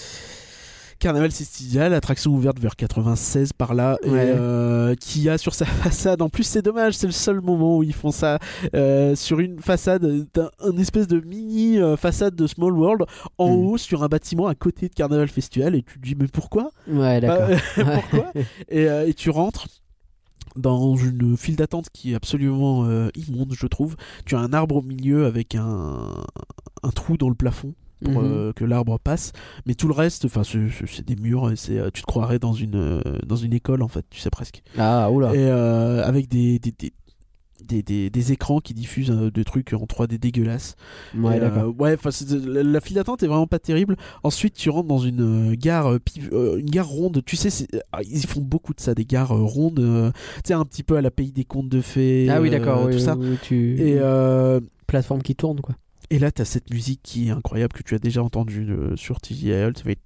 Carnaval Festival, attraction ouverte vers 96 par là, et, euh, qui a sur sa façade, en plus c'est dommage, c'est le seul moment où ils font ça, euh, sur une façade, un espèce de mini euh, façade de Small World, en Hmm. haut sur un bâtiment à côté de Carnaval Festival, et tu te dis mais pourquoi? Ouais, d'accord. Bah, Pourquoi et, et tu rentres dans une file d'attente qui est absolument euh, immonde, je trouve. Tu as un arbre au milieu avec un, un trou dans le plafond pour Mhm. euh, que l'arbre passe. Mais tout le reste, enfin, c'est- des murs. et c'est, euh, tu te croirais dans une euh, dans une école en fait, tu sais presque. Ah, oula. Et euh, avec des des, des, des, des- des écrans qui diffusent euh, des trucs en 3D dégueulasses. Ouais, euh, ouais, la, la file d'attente est vraiment pas terrible. Ensuite, tu rentres dans une euh, gare, euh, euh, une gare ronde. Tu sais, ah, ils font beaucoup de ça, des gares euh, rondes. euh, tu sais, un petit peu à la pays des contes de fées. ah oui, euh, d'accord. tout oui, ça. oui, tu... Et, euh, Plateforme qui tourne, quoi. Et là, t'as cette musique qui est incroyable que tu as déjà entendue euh, sur TGIL. Ça fait.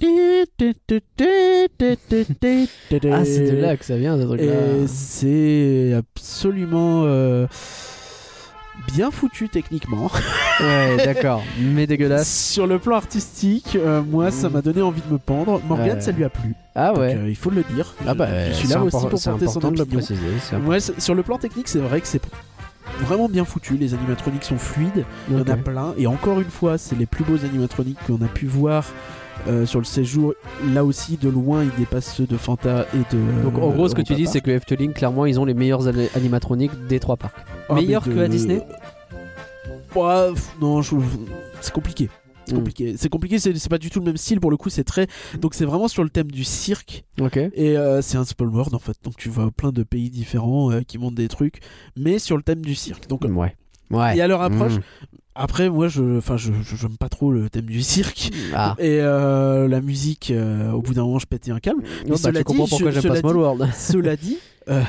Ah, c'est de là que ça vient, ce truc-là. Et c'est absolument euh, bien foutu techniquement. Ouais, d'accord. Mais dégueulasse. Sur le plan artistique, euh, moi, ça m'a donné envie de me pendre. Morgane, Ouais. ça lui a plu. Ah Donc, ouais. euh, il faut le dire. Ah bah, je suis là aussi pour porter son important de le préciser. sur le plan technique, c'est vrai que c'est vraiment bien foutu. Les animatroniques sont fluides. Il y en a plein. Et encore une fois, c'est les plus beaux animatroniques qu'on a pu voir. euh, sur le séjour, là aussi de loin ils dépassent ceux de Fanta et de. Donc en gros, ce que tu Europa dis, c'est que Efteling, clairement, ils ont les meilleurs ani- animatroniques des trois parcs. Ah, Meilleurs de- que à Disney Ouais, pff, non, je- c'est compliqué. C'est compliqué. C'est compliqué, c'est c'est pas du tout le même style pour le coup, c'est très. Donc c'est vraiment sur le thème du cirque. Ok. Et euh, c'est un Small World en fait. Donc tu vois plein de pays différents euh, qui montrent des trucs, mais sur le thème du cirque. Donc Ouais. Ouais. et à leur approche, Mm. après moi je. Enfin, je je- j'aime pas trop le thème du cirque. Ah. Et euh, la musique, euh, au bout d'un moment, je pétais un câble. Oh, bah, cela tu comprends dit, pourquoi je- j'aime pas cela dit- World. Cela dit, euh,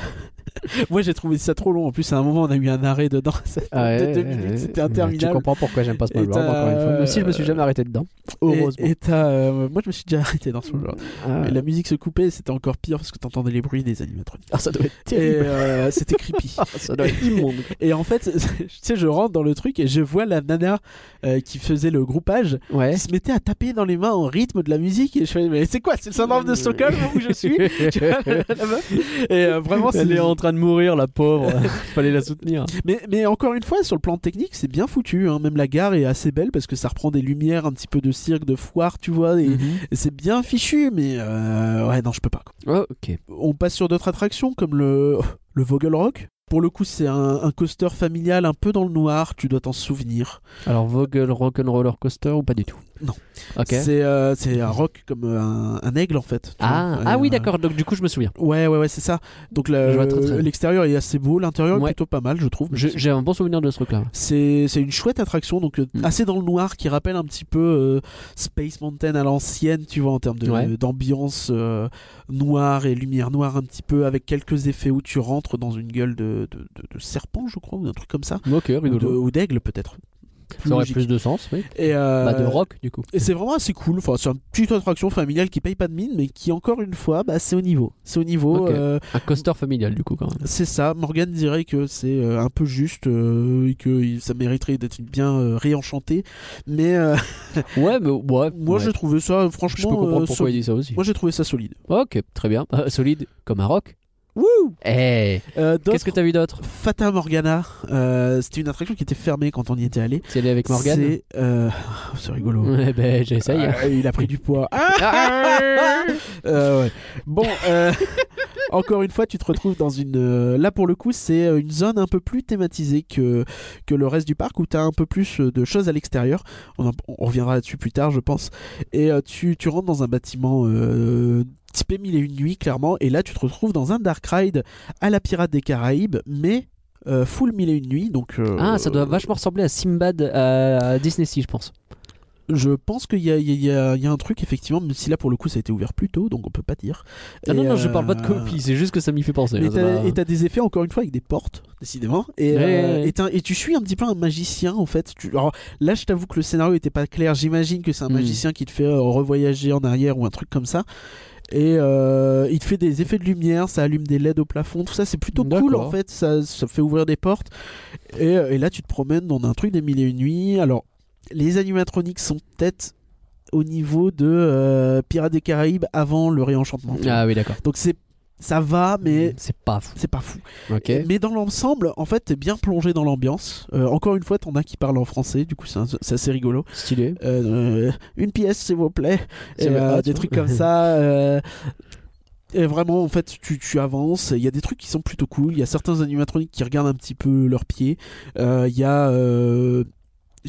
moi j'ai trouvé ça trop long. En plus, à un moment, on a eu un arrêt dedans. Ça- Ah de ouais, deux ouais, minutes, ouais. c'était Tu interminable. comprends pourquoi j'aime pas Small World, t'as- encore une fois. Même si je me suis jamais arrêté dedans. Heureusement. Et, et euh, moi je me suis déjà arrêté dans ce genre. Ah, Et la musique se coupait, c'était encore pire parce que t'entendais les bruits des animatroniques. Ah, ça doit être terrible. euh, c'était creepy. Ah, ça doit être immonde. Et en fait, tu sais, je rentre dans le truc et je vois la nana euh, qui faisait le groupage Ouais. qui se mettait à taper dans les mains en rythme de la musique et je fais mais c'est quoi c'est le syndrome de Stockholm où je suis? Tu vois, la meuf et vraiment c'est train de mourir, la pauvre. Fallait la soutenir. mais, mais encore une fois sur le plan technique c'est bien foutu hein. même la gare est assez belle parce que ça reprend des lumières un petit peu de cirque de foire tu vois et, et c'est bien fichu mais euh, ouais non je peux pas quoi. Oh, ok. on passe sur d'autres attractions comme le le Vogel Rock pour le coup, c'est un, un coaster familial un peu dans le noir, tu dois t'en souvenir. Alors Vogel Rock'n'Roller Coaster ou pas du tout? Non. Ok. C'est euh, c'est un rock comme euh, un, un aigle en fait. Ah, vois. ah oui, d'accord. Donc du coup, je me souviens. Ouais, ouais, ouais, c'est ça. Donc l'extérieur est assez beau, l'intérieur est plutôt pas mal, je trouve. J'ai un bon souvenir de ce truc-là. C'est c'est une chouette attraction, donc euh, Mm. assez dans le noir, qui rappelle un petit peu euh, Space Mountain à l'ancienne, tu vois, en termes Ouais. d'ambiance euh, noire et lumière noire un petit peu, avec quelques effets où tu rentres dans une gueule de, de, de- de serpent, je crois, ou un truc comme ça. Ou d'aigle peut-être. Plus Ça aurait logique. plus de sens, oui. Et, euh, Bah, de rock, du coup. Et c'est vraiment assez cool. Enfin, c'est une petite attraction familiale qui paye pas de mine, mais qui, encore une fois, bah, c'est au niveau. C'est au niveau. Euh, Un coaster familial, du coup, quand même. c'est ça. Morgan dirait que c'est euh, un peu juste euh, et que ça mériterait d'être bien réenchanté. Mais Ouais, mais ouais. moi, ouais. j'ai trouvé ça, Je franchement, peux comprendre pourquoi il dit ça aussi. Moi, j'ai trouvé ça solide. Ok, très bien. Solide comme un rock. Wouh Eh Euh, Qu'est-ce que t'as vu d'autre Fata Morgana, euh, c'était une attraction qui était fermée quand on y était allé. C'est allé avec Morgan C'est euh, c'est rigolo. Ouais, ben j'essaye. Ah, il a pris du poids. Ah Euh, ouais. Bon, euh, encore une fois, tu te retrouves dans une. euh, là, pour le coup, c'est euh, une zone un peu plus thématisée que, que le reste du parc où tu as un peu plus euh, de choses à l'extérieur. On, on reviendra là-dessus plus tard, je pense. Et tu, tu rentres dans un bâtiment. Euh, typé mille et une nuits clairement et là tu te retrouves dans un dark ride à la pirate des Caraïbes mais full mille et une nuits donc Ah, ça doit vachement ressembler à Simbad à Disney Sea, je pense. Je pense qu'il y a, y y un truc effectivement même si là pour le coup ça a été ouvert plus tôt donc on peut pas dire Ah non, non, je parle pas de euh, copie, c'est juste que ça m'y fait penser. Hein, et t'as des effets encore une fois avec des portes, décidément. Et, Ouais, euh, et, tu suis un petit peu un magicien en fait. Tu- alors là, je t'avoue que le scénario était pas clair. J'imagine que c'est un Hmm. magicien qui te fait euh, revoyager en arrière ou un truc comme ça. Et euh, il te fait des effets de lumière, ça allume des LED au plafond, tout ça c'est plutôt cool en fait, ça, ça fait ouvrir des portes. Et, euh, et là tu te promènes dans un truc des mille et une nuits. Alors les animatroniques sont peut-être au niveau de euh, Pirates des Caraïbes avant le réenchantement. Ah oui, d'accord. Donc c'est ça va, mais C'est pas fou. c'est pas fou. Mais dans l'ensemble, en fait, t'es bien plongé dans l'ambiance. Euh, encore une fois, t'en as qui parlent en français, du coup, c'est assez rigolo. Stylé. Euh, une pièce, s'il vous plaît. Et, vrai. des trucs comme ça. Et vraiment, en fait, tu, tu avances. Il y a des trucs qui sont plutôt cool. Il y a certains animatroniques qui regardent un petit peu leurs pieds. Euh, Il y a. euh,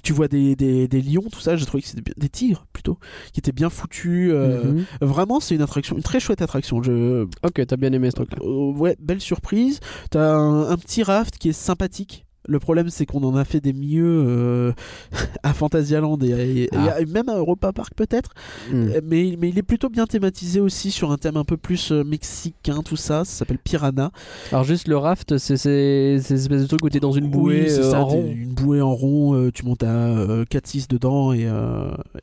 Tu vois des, des, des lions, tout ça, j'ai trouvé que c'était des tigres plutôt, qui étaient bien foutus. euh, Mhm. Vraiment, c'est une attraction, une très chouette attraction. Je, Ok, t'as bien aimé ce truc-là. euh, ouais, belle surprise. T'as un, un petit raft qui est sympathique. Le problème, c'est qu'on en a fait des mieux euh, à Phantasialand et, et- Ah. et même à Europa Park peut-être. Hmm. Euh, Mais, mais il est plutôt bien thématisé aussi sur un thème un peu plus euh, mexicain, tout ça. Ça s'appelle Piranha. Alors juste le raft, c'est c'est- c'est cette espèce de truc où t'es dans une bouée Oui, euh, ça, en rond Une bouée en rond, euh, tu montes à euh, 4-6 dedans et,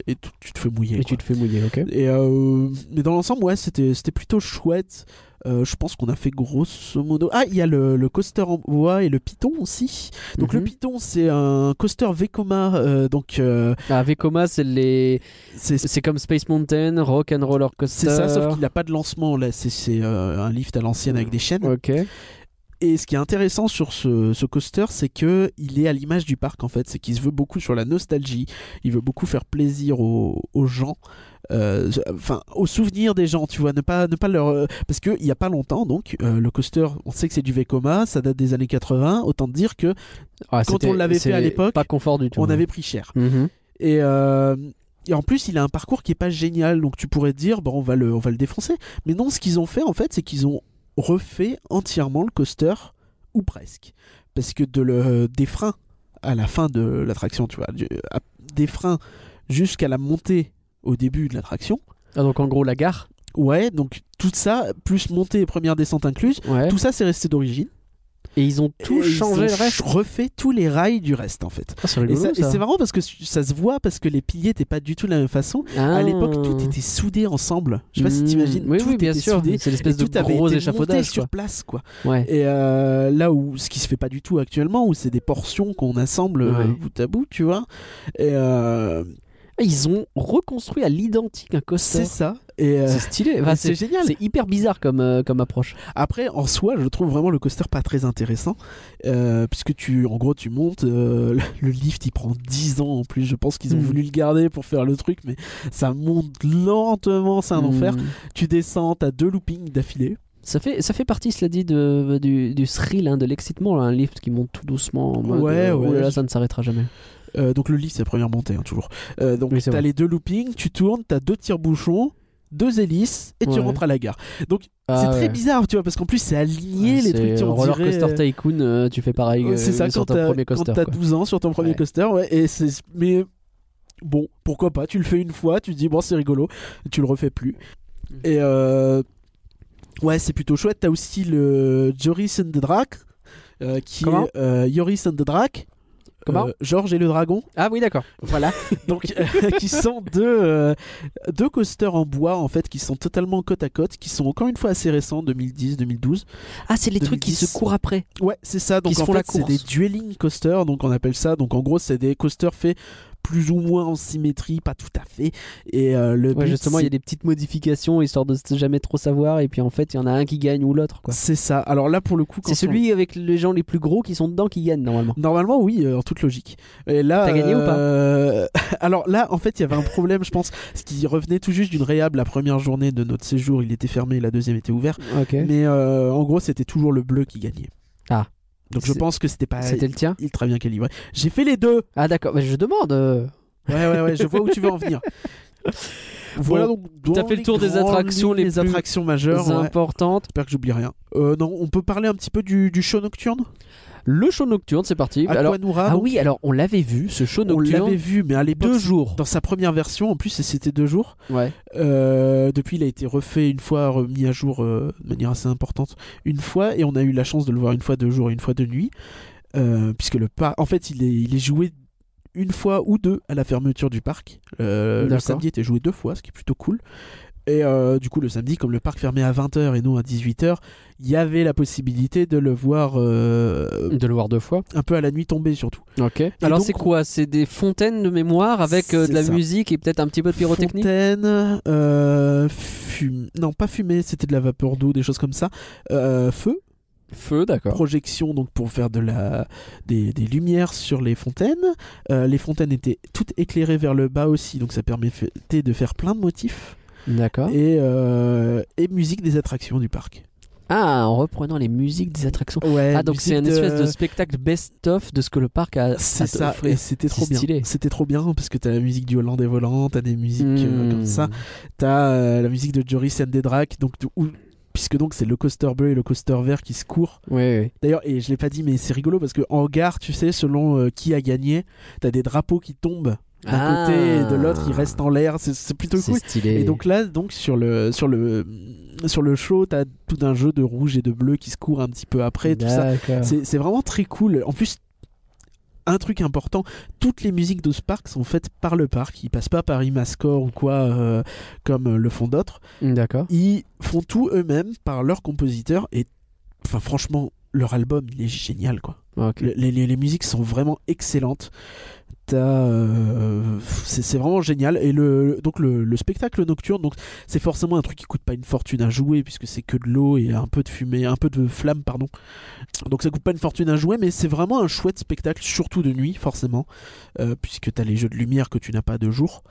et tu, te fais mouiller. et quoi. tu te fais mouiller, ok Et mais dans l'ensemble, ouais, c'était plutôt chouette. Euh, je pense qu'on a fait grosso modo. Ah, il y a le, le coaster en bois et le Python aussi. Donc le Mhm. Python, c'est un coaster Vekoma. euh, donc euh, Ah, Vekoma, c'est les... c'est comme Space Mountain, Rock and Roller Coaster. c'est ça, sauf qu'il n'a pas de lancement. Là, c'est c'est, euh, un lift à l'ancienne avec des chaînes. Ok. Et ce qui est intéressant sur ce, ce coaster, c'est que il est à l'image du parc en fait. C'est qu'il se veut beaucoup sur la nostalgie. Il veut beaucoup faire plaisir aux, aux gens. euh, Enfin, aux souvenirs des gens, tu vois, ne pas, ne pas leur. euh, Parce qu'il y a pas longtemps, donc, euh, le coaster, on sait que c'est du Vekoma, ça date des années 80, autant dire que Ah, Quand on l'avait fait à l'époque, Pas confort du tout. on hein. avait pris cher. Mhm. Et, euh, et en plus, il a un parcours qui est pas génial, donc tu pourrais te dire, bon, on va le, on va le défoncer. Mais non, ce qu'ils ont fait, en fait, c'est qu'ils ont refait entièrement le coaster, ou presque. Parce que de le, des freins à la fin de l'attraction, tu vois, du- à- des freins jusqu'à la montée au début de l'attraction, Ah, donc en gros, la gare. ouais, donc tout ça, plus montée et première descente incluse, Ouais. tout ça c'est resté d'origine. Et ils ont tout Et ils changé ont le reste. refait tous les rails du reste, en fait. Ah, Et, ça- c'est marrant parce que ça se voit parce que les piliers n'étaient pas du tout de la même façon. Ah. À l'époque, tout était soudé ensemble. Je sais pas si Hmm. t'imagines. Oui, tout oui, bien était sûr. soudé. C'est l'espèce de tout gros échafaudage. sur place, quoi. Ouais. Et euh, là où ce qui se fait pas du tout actuellement, où c'est des portions qu'on assemble euh, Ouais. bout à bout, tu vois. Et euh, Ah, Ils ont reconstruit à l'identique un coaster. c'est ça. Et euh, C'est stylé. Enfin, c'est génial. C'est hyper bizarre comme, euh, comme approche. Après, en soi, je trouve vraiment le coaster pas très intéressant, euh, puisque tu, en gros, tu montes, le, lift il prend 10 ans en plus. Je pense qu'ils ont Mm. voulu le garder pour faire le truc, mais ça monte lentement, c'est un enfer. Hmm. Tu descends, t'as deux loopings d'affilée. Ça fait, ça fait partie, cela dit, de, du, du thrill, hein, de l'excitement, un lift qui monte tout doucement en mode Ouais, ouais. oh là là, ça ne s'arrêtera jamais. Euh, donc le lift, c'est la première montée, hein, toujours. Euh, donc Oui, t'as les deux loopings, tu tournes, t'as deux tire-bouchons, deux hélices, et tu Ouais. rentres à la gare. Donc Ah, c'est très bizarre, tu vois, parce qu'en plus c'est aligné, Ouais, les trucs, tu on Roller dirait, Coaster euh, Tycoon, euh, tu fais pareil c'est euh, ça sur quand ton t'as premier quand t'as quoi. 12 ans sur ton premier coaster ouais et c'est mais bon pourquoi pas tu le fais une fois tu te dis bon c'est rigolo tu le refais plus Mm. et euh, ouais c'est plutôt chouette t'as aussi le Joris and the Drac qui Comment? est Joris and the Drac Comment Euh, Georges et le dragon Ah oui, d'accord. voilà donc euh, qui sont deux euh, deux coasters en bois en fait qui sont totalement côte à côte qui sont encore une fois assez récents 2010 2012 Ah, c'est les trucs qui 2010. se courent après. Ouais, c'est ça. Donc en font la fait, c'est des dueling coasters, donc on appelle ça. Donc en gros, c'est des coasters faits plus ou moins en symétrie, pas tout à fait. Et euh, le Ouais, but, justement, il y a des petites modifications histoire de jamais trop savoir. Et puis en fait, il y en a un qui gagne ou l'autre. c'est ça. Alors là, pour le coup, C'est on- celui avec les gens les plus gros qui sont dedans qui gagne normalement. Normalement, oui, euh, en toute logique. Et là, T'as gagné ou pas euh, Alors là, en fait, il y avait un problème, je pense, parce qu'il revenait tout juste d'une réhab la première journée de notre séjour. Il était fermé, la deuxième était ouvert. Ok. Mais en gros, c'était toujours le bleu qui gagnait. Ah. Donc je pense que c'était pas C'était le tien ultra bien calibré. J'ai fait les deux. Ah d'accord, mais je demande. euh, Ouais, ouais, ouais, je vois où tu veux en venir. Voilà donc. t'as fait le tour des attractions lignes, les les plus attractions majeures. ouais. importantes. J'espère que j'oublie rien. Euh, non, on peut parler un petit peu du, du show nocturne? Le show nocturne, c'est parti. Alors, ah donc, oui, alors on l'avait vu, ce show on nocturne. l'avait vu, mais à l'époque, deux jours. dans sa première version, en plus, c'était deux jours. Ouais. Euh, depuis, il a été refait une fois, remis à jour euh, de manière assez importante, une fois, et on a eu la chance de le voir une fois de jour et une fois de nuit, euh, puisque le parc, en fait, il est, il est joué une fois ou deux à la fermeture du parc. Euh, le samedi était joué deux fois, ce qui est plutôt cool. Et euh, du coup, le samedi, comme le parc fermait à 20h et non à 18h, il y avait la possibilité de le voir euh, De le voir deux fois. un peu à la nuit tombée, surtout. Ok. Alors c'est quoi? C'est des fontaines de mémoire avec euh, de la ça. musique et peut-être un petit peu de pyrotechnie? Fontaine, euh, fum- non pas fumée, c'était de la vapeur d'eau, des choses comme ça. Feu, Feu, d'accord. projection donc pour faire de la des, des lumières sur les fontaines. Euh, les fontaines étaient toutes éclairées vers le bas aussi, donc ça permettait de faire plein de motifs D'accord. et, euh, et musique des attractions du parc. Ah, en reprenant les musiques des attractions. Ouais, Ah, donc c'est une musique espèce de spectacle best-of de ce que le parc a. C'est ça, et c'était trop bien. C'était trop bien parce que t'as la musique du Hollandais volant, t'as des musiques euh, Hmm. comme ça. T'as euh, la musique de Joris and the Drac, donc, où- puisque donc c'est le coaster bleu et le coaster vert qui se courent. Oui, oui. D'ailleurs, et je l'ai pas dit, mais c'est rigolo parce que en gare, tu sais, selon euh, qui a gagné, t'as des drapeaux qui tombent d'un Ah. côté et de l'autre, ils restent en l'air. C'est plutôt cool. stylé. Et donc là, donc sur le sur le sur le show, t'as tout un jeu de rouge et de bleu qui se court un petit peu après, tout ça. C'est vraiment très cool. En plus, un truc important, toutes les musiques de ce parc sont faites par le parc. Ils passent pas par Imascore ou quoi, euh, comme euh, le font d'autres. D'accord. Ils font tout eux-mêmes par leurs compositeurs. Et enfin, franchement, leur album, il est génial, quoi. Le- les- les musiques sont vraiment excellentes. Euh, c'est vraiment génial. Et le, donc le, le spectacle nocturne, donc c'est forcément un truc qui coûte pas une fortune à jouer puisque c'est que de l'eau et un peu de fumée, un peu de flamme, pardon. Donc ça coûte pas une fortune à jouer, mais c'est vraiment un chouette spectacle, surtout de nuit, forcément, euh, puisque t'as les jeux de lumière que tu n'as pas de jour.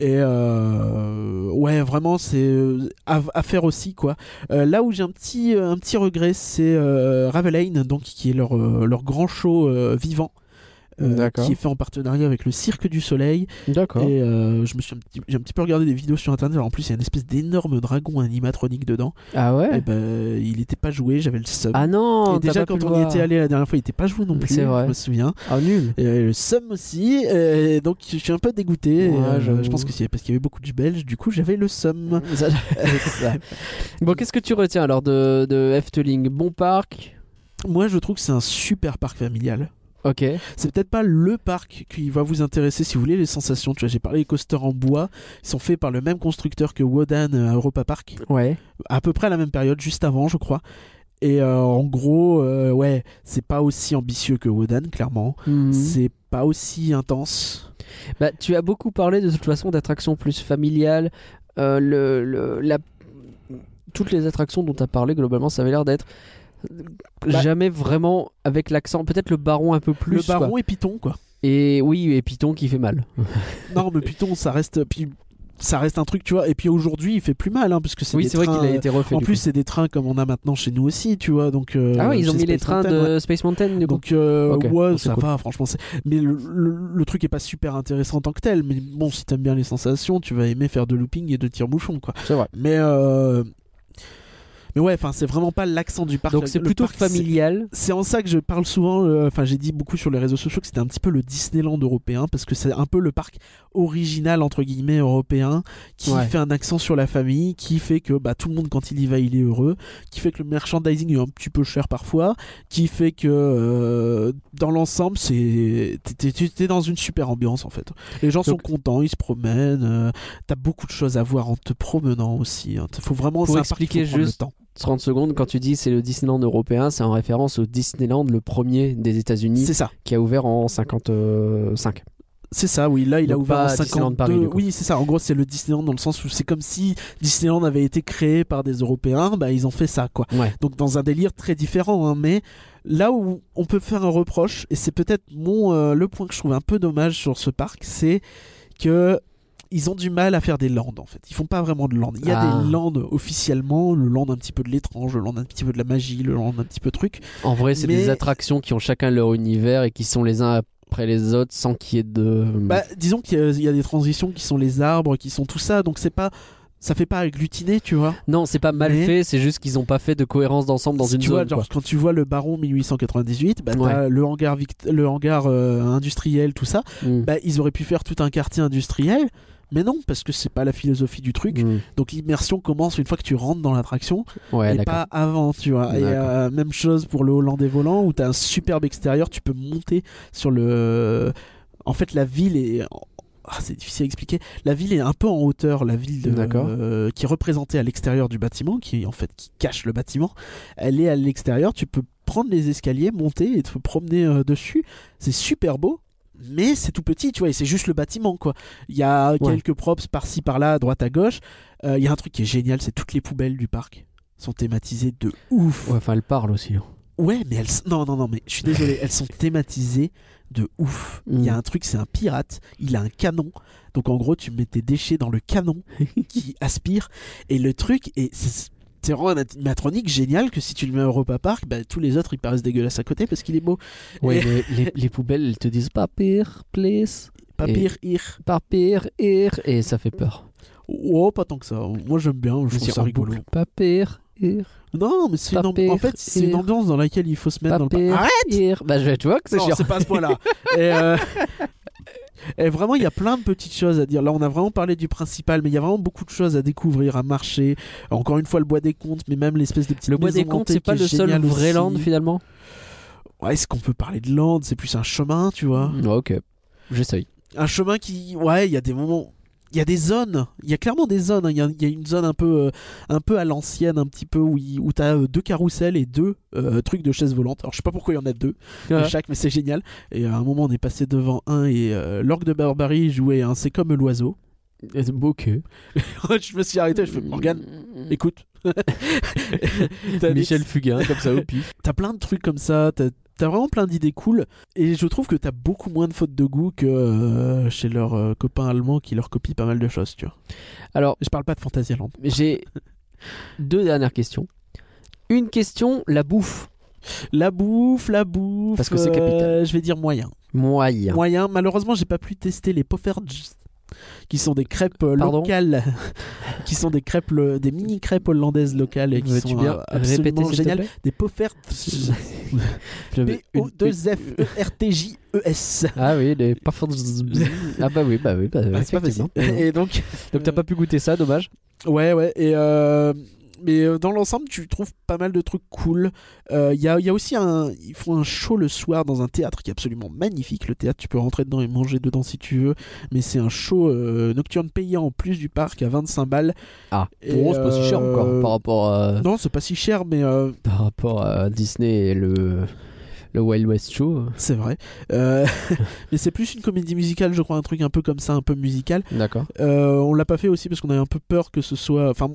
Et euh, ouais, vraiment, c'est euh, à, faire aussi quoi. Euh, là où j'ai un petit, regret, c'est euh, donc qui est leur, leur grand show vivant. Euh, qui est fait en partenariat avec le Cirque du Soleil. D'accord. et euh, je me suis un petit, j'ai un petit peu regardé des vidéos sur internet. Alors en plus il y a une espèce d'énorme dragon animatronique dedans. Ah ouais et ben il était pas joué j'avais le seum. Ah non et déjà quand on y était allé la dernière fois il était pas joué non plus C'est vrai. je me souviens. Ah nul. et euh, le seum aussi. Et donc je suis un peu dégoûté. Ouais, et, j'avoue. je pense que c'est parce qu'il y avait beaucoup de belges du coup j'avais le seum. Bon, qu'est-ce que tu retiens alors de, de Efteling? Bon parc? Moi je trouve que c'est un super parc familial Ok. c'est peut-être pas le parc qui va vous intéresser si vous voulez les sensations tu vois j'ai parlé des coasters en bois ils sont faits par le même constructeur que Wodan à Europa Park Ouais. à peu près à la même période, juste avant, je crois. Et euh, en gros, euh, ouais, c'est pas aussi ambitieux que Wodan, clairement. Mhm. C'est pas aussi intense. Bah, tu as beaucoup parlé de toute façon d'attractions plus familiales. Euh, le, le- la... Toutes les attractions dont tu as parlé, globalement, ça avait l'air d'être Bah- jamais vraiment avec l'accent. Peut-être le baron un peu plus. le baron quoi. et Python, quoi. Et oui, et Python qui fait mal. non, mais Python, ça reste. Puis ça reste un truc, tu vois. Et puis aujourd'hui, il fait plus mal, hein, parce que c'est Oui, des c'est vrai qu'il a été refait. En plus, c'est des trains comme on a maintenant chez nous aussi, tu vois. Donc, euh, ah ouais, ils ont mis les trains Mountain, ouais. de Space Mountain du coup. Donc euh, ouais, ça cool. va, franchement. Mais le, le- le truc est pas super intéressant en tant que tel. Mais bon, si t'aimes bien les sensations, tu vas aimer faire de looping et de tire-bouchon, quoi. C'est vrai. Mais euh... mais ouais, enfin, c'est vraiment pas l'accent du parc. Donc c'est plutôt parc, familial. C'est en ça que je parle souvent. euh, Enfin, j'ai dit beaucoup sur les réseaux sociaux que c'était un petit peu le Disneyland européen parce que c'est un peu le parc original entre guillemets européen qui Ouais. fait un accent sur la famille, qui fait que bah, tout le monde quand il y va, il est heureux, qui fait que le merchandising est un petit peu cher parfois, qui fait que euh, dans l'ensemble, c'est t'es- t'es t'es dans une super ambiance en fait. Les gens sont contents, ils se promènent. euh, T'as beaucoup de choses à voir en te promenant aussi. hein. Faut vraiment Pour qu'il faut expliquer prendre le juste- temps. 30 secondes, quand tu dis c'est le Disneyland européen, c'est en référence au Disneyland, le premier des États-Unis, C'est ça. qui a ouvert en 55. C'est ça, oui. Là, il a ouvert en pas Disneyland 52. Paris, oui, c'est ça. En gros, c'est le Disneyland dans le sens où c'est comme si Disneyland avait été créé par des Européens. Bah, ils ont fait ça, quoi. Ouais. Donc, dans un délire très différent. hein, mais là où on peut faire un reproche, et c'est peut-être mon euh, le point que je trouve un peu dommage sur ce parc, c'est que ils ont du mal à faire des landes en fait. Ils font pas vraiment de landes. Il y a Ah. des landes officiellement, le land un petit peu de l'étrange, le land un petit peu de la magie, le land un petit peu truc. En vrai, c'est Mais- des attractions qui ont chacun leur univers et qui sont les uns après les autres sans qu'il y ait de. Bah, disons qu'il y, a- il y a des transitions qui sont les arbres, qui sont tout ça, donc c'est pas, ça fait pas agglutiner, tu vois. non, c'est pas mal Mais- fait, c'est juste qu'ils ont pas fait de cohérence d'ensemble dans Si une tu zone. vois, genre, quoi. quand tu vois le Baron 1898, bah, le hangar, vict- le hangar euh, industriel, tout ça, Mm. bah, ils auraient pu faire tout un quartier industriel. Mais non, parce que c'est pas la philosophie du truc. Mm. Donc l'immersion commence une fois que tu rentres dans l'attraction Ouais, et pas avant, tu vois. Et euh, même chose pour le Hollandais volant où t'as un superbe extérieur, tu peux monter sur le. En fait, la ville est. Ah, c'est difficile à expliquer. La ville est un peu en hauteur, la ville de- D'accord. euh, qui est représentée à l'extérieur du bâtiment, qui en fait qui cache le bâtiment. Elle est à l'extérieur. Tu peux prendre les escaliers, monter et te promener euh, dessus. C'est super beau. Mais c'est tout petit, tu vois, et c'est juste le bâtiment, quoi. Il y a Ouais. quelques props par-ci, par-là, à droite, à gauche. Euh, Il y a un truc qui est génial, c'est toutes les poubelles du parc sont thématisées de ouf. Ouais, enfin, elle parle aussi. hein. Ouais, mais elles. Non, non, non, mais je suis désolé, elles sont thématisées de ouf. Il y a Mm. un truc, c'est un pirate, il a un canon. Donc en gros, tu mets tes déchets dans le canon qui aspire. Et le truc, c'est c'est vraiment un animatronique génial que si tu le mets à Europa Park, bah, tous les autres ils paraissent dégueulasses à côté parce qu'il est beau. Ouais, Et- les, les poubelles, elles te disent papier, please, Pas pire, ir. papier, ir, et ça fait peur. Oh, pas tant que ça. Moi j'aime bien, je Je trouve ça rigolo. boucle, Papier, ir, Non, mais c'est une, amb- Papier, en fait, c'est une ir. ambiance dans laquelle il faut se mettre dans le. Arrête ir. Bah, je- tu vois que c'est Non, c'est pas à ce point-là. et, euh, et vraiment, il y a plein de petites choses à dire. Là, on a vraiment parlé du principal, mais il y a vraiment beaucoup de choses à découvrir, à marcher. Encore une fois, le bois des comptes, mais même l'espèce de petite Le bois des hantée c'est pas le seul vrai aussi. land finalement Ouais, est-ce qu'on peut parler de land? C'est plus un chemin, tu vois. Mm, Ok, j'essaye. Un chemin qui, ouais, il y a des moments. Il y a des zones, il y a clairement des zones. hein. Il y, a, y une zone un peu, euh, un peu à l'ancienne, un petit peu où, il- où t'as euh, deux carousels et deux euh, trucs de chaises volantes. Alors je sais pas pourquoi il y en a deux de chaque, mais c'est génial. Et à un moment, on est passé devant un et euh, l'orgue de Barbarie jouait un C'est comme l'oiseau. Ok. je me suis arrêté, je fais Morgane, écoute. Des- Michel Fugain, comme ça au pif. T'as plein de trucs comme ça, t'as t'as vraiment plein d'idées cool. Et je trouve que t'as beaucoup moins de fautes de goût que euh, chez leurs euh, copains allemands qui leur copient pas mal de choses, tu vois. Alors, Je parle pas de Fantasyland. j'ai deux dernières questions. Une question, la bouffe. La bouffe, la bouffe. Parce que c'est euh, capital. je vais dire moyen. Moyen. Moyen. Malheureusement, j'ai pas pu tester les Poffertjes, qui sont des crêpes euh, Pardon locales, qui sont des crêpes, des mini crêpes hollandaises locales et qui sont bien euh, absolument répéter s'il te géniales. plaît Des Poffertjes. Je veux une- P-O-2-F-E-R-T-J-E-S. Ah oui, les parfums. ah bah oui, bah oui, bah, Ah, c'est pas facile. effectivement. Et donc, Donc t'as pas pu goûter ça, dommage. Ouais, ouais. Et euh, mais euh, dans l'ensemble, tu trouves pas mal de trucs cool. Euh, Il y, a, il y a aussi un. Ils font un show le soir dans un théâtre qui est absolument magnifique. Le théâtre, tu peux rentrer dedans et manger dedans si tu veux. Mais c'est un show euh, nocturne payant en plus du parc à 25 balles. Ah, bon, c'est pas si cher euh, encore par rapport à, Non, c'est pas si cher, mais euh, par rapport à Disney et le, le Wild West Show. c'est vrai. Euh, mais c'est plus une comédie musicale, je crois, un truc un peu comme ça, un peu musical. D'accord. Euh, on l'a pas fait aussi parce qu'on avait un peu peur que ce soit. Enfin,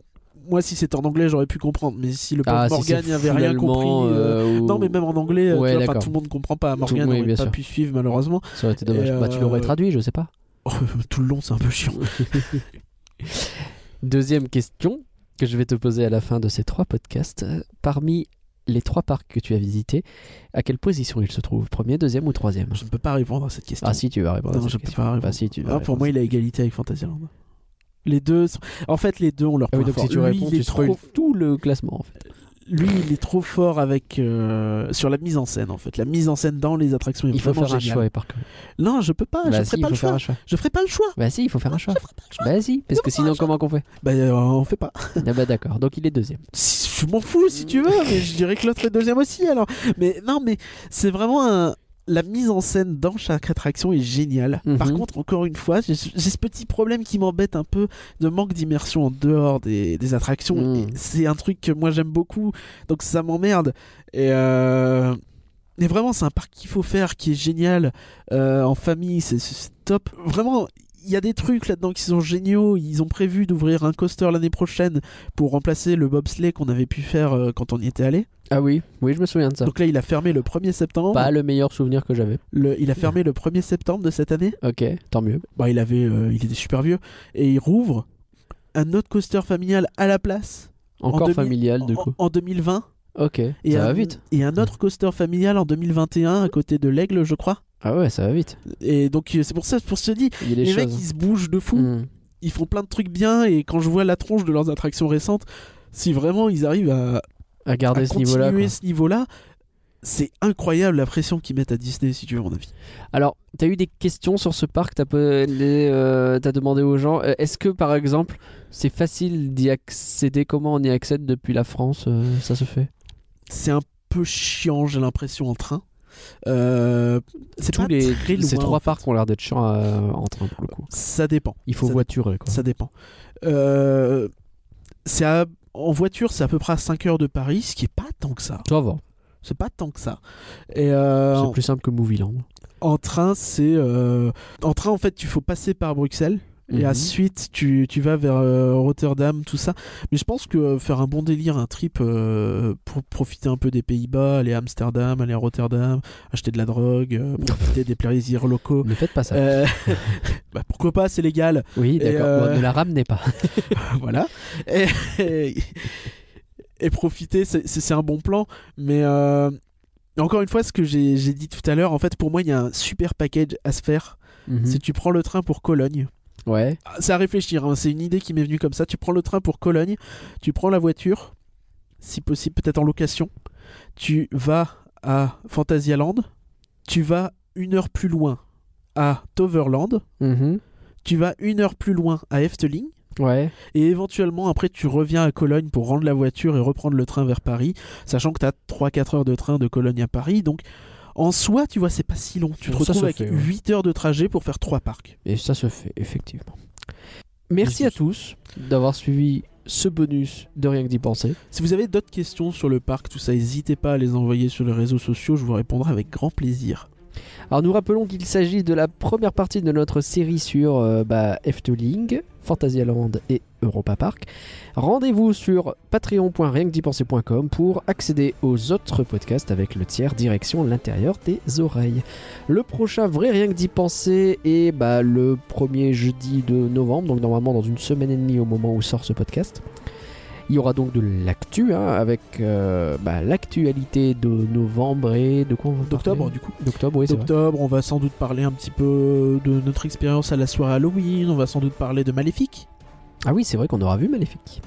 moi, si c'était en anglais, j'aurais pu comprendre. Mais si le pauvre Ah, si Morgan c'est n'avait rien compris. euh, euh, ou- Non, mais même en anglais, euh, Ouais, tu vois, enfin, d'accord. tout le monde comprend pas. Morgan n'aurait pas sûr. pu suivre malheureusement. Ça aurait été dommage. Bah, tu l'aurais traduit, je sais pas. Oh, tout le long, c'est un peu chiant. Deuxième question que je vais te poser à la fin de ces trois podcasts. Parmi les trois parcs que tu as visités, à quelle position ils se trouvent? Premier, deuxième ou troisième? Je ne peux pas répondre à cette question. Ah si, tu vas répondre. Non, à je peux pas répondre. Bah, si, tu vas Ah, pour répondre. moi, il a égalité avec Fantasyland. Les deux, sont- en fait, les deux ont leur Ah point donc fort. si tu lui, réponds, il est tu spoil trop, tout le classement en fait. lui, il est trop fort avec euh, sur la mise en scène. En fait, la mise en scène dans les attractions est Il faut vraiment faire un choix, et par contre. Non, je peux pas. bah je si, ferai pas le choix. choix. Je ferai pas le choix. Bah si, il faut faire un choix. Je ferai pas le choix. Bah si, parce que sinon comment qu'on fait Bah, euh, on fait pas. Ah bah d'accord, donc il est deuxième. Si- Je m'en fous si tu veux, mais je dirais que l'autre est deuxième aussi alors. Mais non, mais c'est vraiment un. La mise en scène dans chaque attraction est géniale. Mhm. Par contre, encore une fois, j'ai ce petit problème qui m'embête un peu de manque d'immersion en dehors des, des attractions. Mhm. C'est un truc que moi j'aime beaucoup, donc ça m'emmerde. Et euh... Mais vraiment, c'est un parc qu'il faut faire, qui est génial. Euh, en famille, c'est top. Vraiment, il y a des trucs là-dedans qui sont géniaux. Ils ont prévu d'ouvrir un coaster l'année prochaine pour remplacer le bobsleigh qu'on avait pu faire euh, quand on y était allé. Ah oui, oui, je me souviens de ça. Donc là, il a fermé le 1er septembre. Pas le meilleur souvenir que j'avais. Le- il a fermé le 1er septembre de cette année. Ok, tant mieux. Bah, il avait, euh, il était super vieux. Et il rouvre un autre coaster familial à la place. en Encore 2000 familial du en- coup. En, 2020. Ok, Et ça un, va vite. Et un autre coaster familial en 2021 à côté de l'Aigle, je crois. Ah ouais, ça va vite. Et donc euh, c'est pour ça, pour se des les choses. mecs ils se bougent de fou, Hmm. ils font plein de trucs bien et quand je vois la tronche de leurs attractions récentes, si vraiment ils arrivent à, À garder à ce niveau-là. ce c'est incroyable la pression qu'ils mettent à Disney si tu veux mon avis. Alors, t'as eu des questions sur ce parc? T'as euh, demandé aux gens. euh, Est-ce que par exemple, c'est facile d'y accéder? Comment on y accède depuis la France euh, Ça se fait? C'est un peu chiant j'ai l'impression en train. Euh, c'est Tous les loin. ces trois parcs ont l'air d'être chiants en train pour le coup. Ça dépend. Il faut Ça voiturer quoi. Ça dépend. Euh, c'est à- en voiture, c'est à peu près à 5 heures de Paris, ce qui est pas tant que ça. Ça va. C'est pas tant que ça. Et euh, C'est plus simple que Movieland. en train, c'est en train en fait, il faut passer par Bruxelles. Et Mhm. ensuite, tu, tu vas vers euh, Rotterdam, tout ça. Mais je pense que euh, faire un bon délire, un trip euh, pour profiter un peu des Pays-Bas, aller à Amsterdam, aller à Rotterdam, acheter de la drogue, profiter des plaisirs locaux. Ne faites pas ça. Bah, pourquoi pas, c'est légal. oui, d'accord. ne la ramenez pas. voilà. Et, et, et profiter, c'est- un bon plan. Mais encore une fois, ce que j'ai dit tout à l'heure, en fait, pour moi, il y a un super package à se faire. Mhm. Si tu prends le train pour Cologne, Ouais. ah, c'est à réfléchir, hein, c'est une idée qui m'est venue comme ça. Tu prends le train pour Cologne, tu prends la voiture, si possible, peut-être en location. Tu vas à Fantasyland, tu vas une heure plus loin à Toverland, Mhm. tu vas une heure plus loin à Efteling. Ouais. Et éventuellement, après, tu reviens à Cologne pour rendre la voiture et reprendre le train vers Paris, sachant que tu as 3-4 heures de train de Cologne à Paris. Donc, en soi, tu vois, c'est pas si long. Tu te Bon, retrouves avec fait, ouais. 8 heures de trajet pour faire 3 parcs. Et ça se fait, effectivement. Merci à tous d'avoir suivi ce bonus de rien que d'y penser. Si vous avez d'autres questions sur le parc, tout ça, n'hésitez pas à les envoyer sur les réseaux sociaux, je vous répondrai avec grand plaisir. Alors nous rappelons qu'il s'agit de la première partie de notre série sur euh, bah, Efteling, Fantasyland et Europa Park. Rendez-vous sur patreon.rienquedipenser.com pour accéder aux autres podcasts avec le tiers direction l'intérieur des oreilles. Le prochain vrai rien que d'y penser est bah, le premier jeudi de novembre, donc normalement dans une semaine et demie au moment où sort ce podcast. Il y aura donc de l'actu hein, avec euh, bah, l'actualité de novembre et de quoi on va D'octobre, du coup. D'octobre, oui. D'octobre, on va sans doute parler un petit peu de notre expérience à la soirée Halloween, on va sans doute parler de Maléfique. Ah oui, c'est vrai qu'on aura vu Maléfique.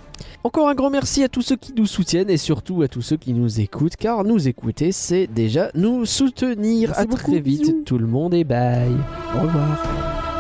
Encore un grand merci à tous ceux qui nous soutiennent et surtout à tous ceux qui nous écoutent, car nous écouter, c'est déjà nous soutenir. Merci à très vite, bisous. tout le monde et bye. Au revoir.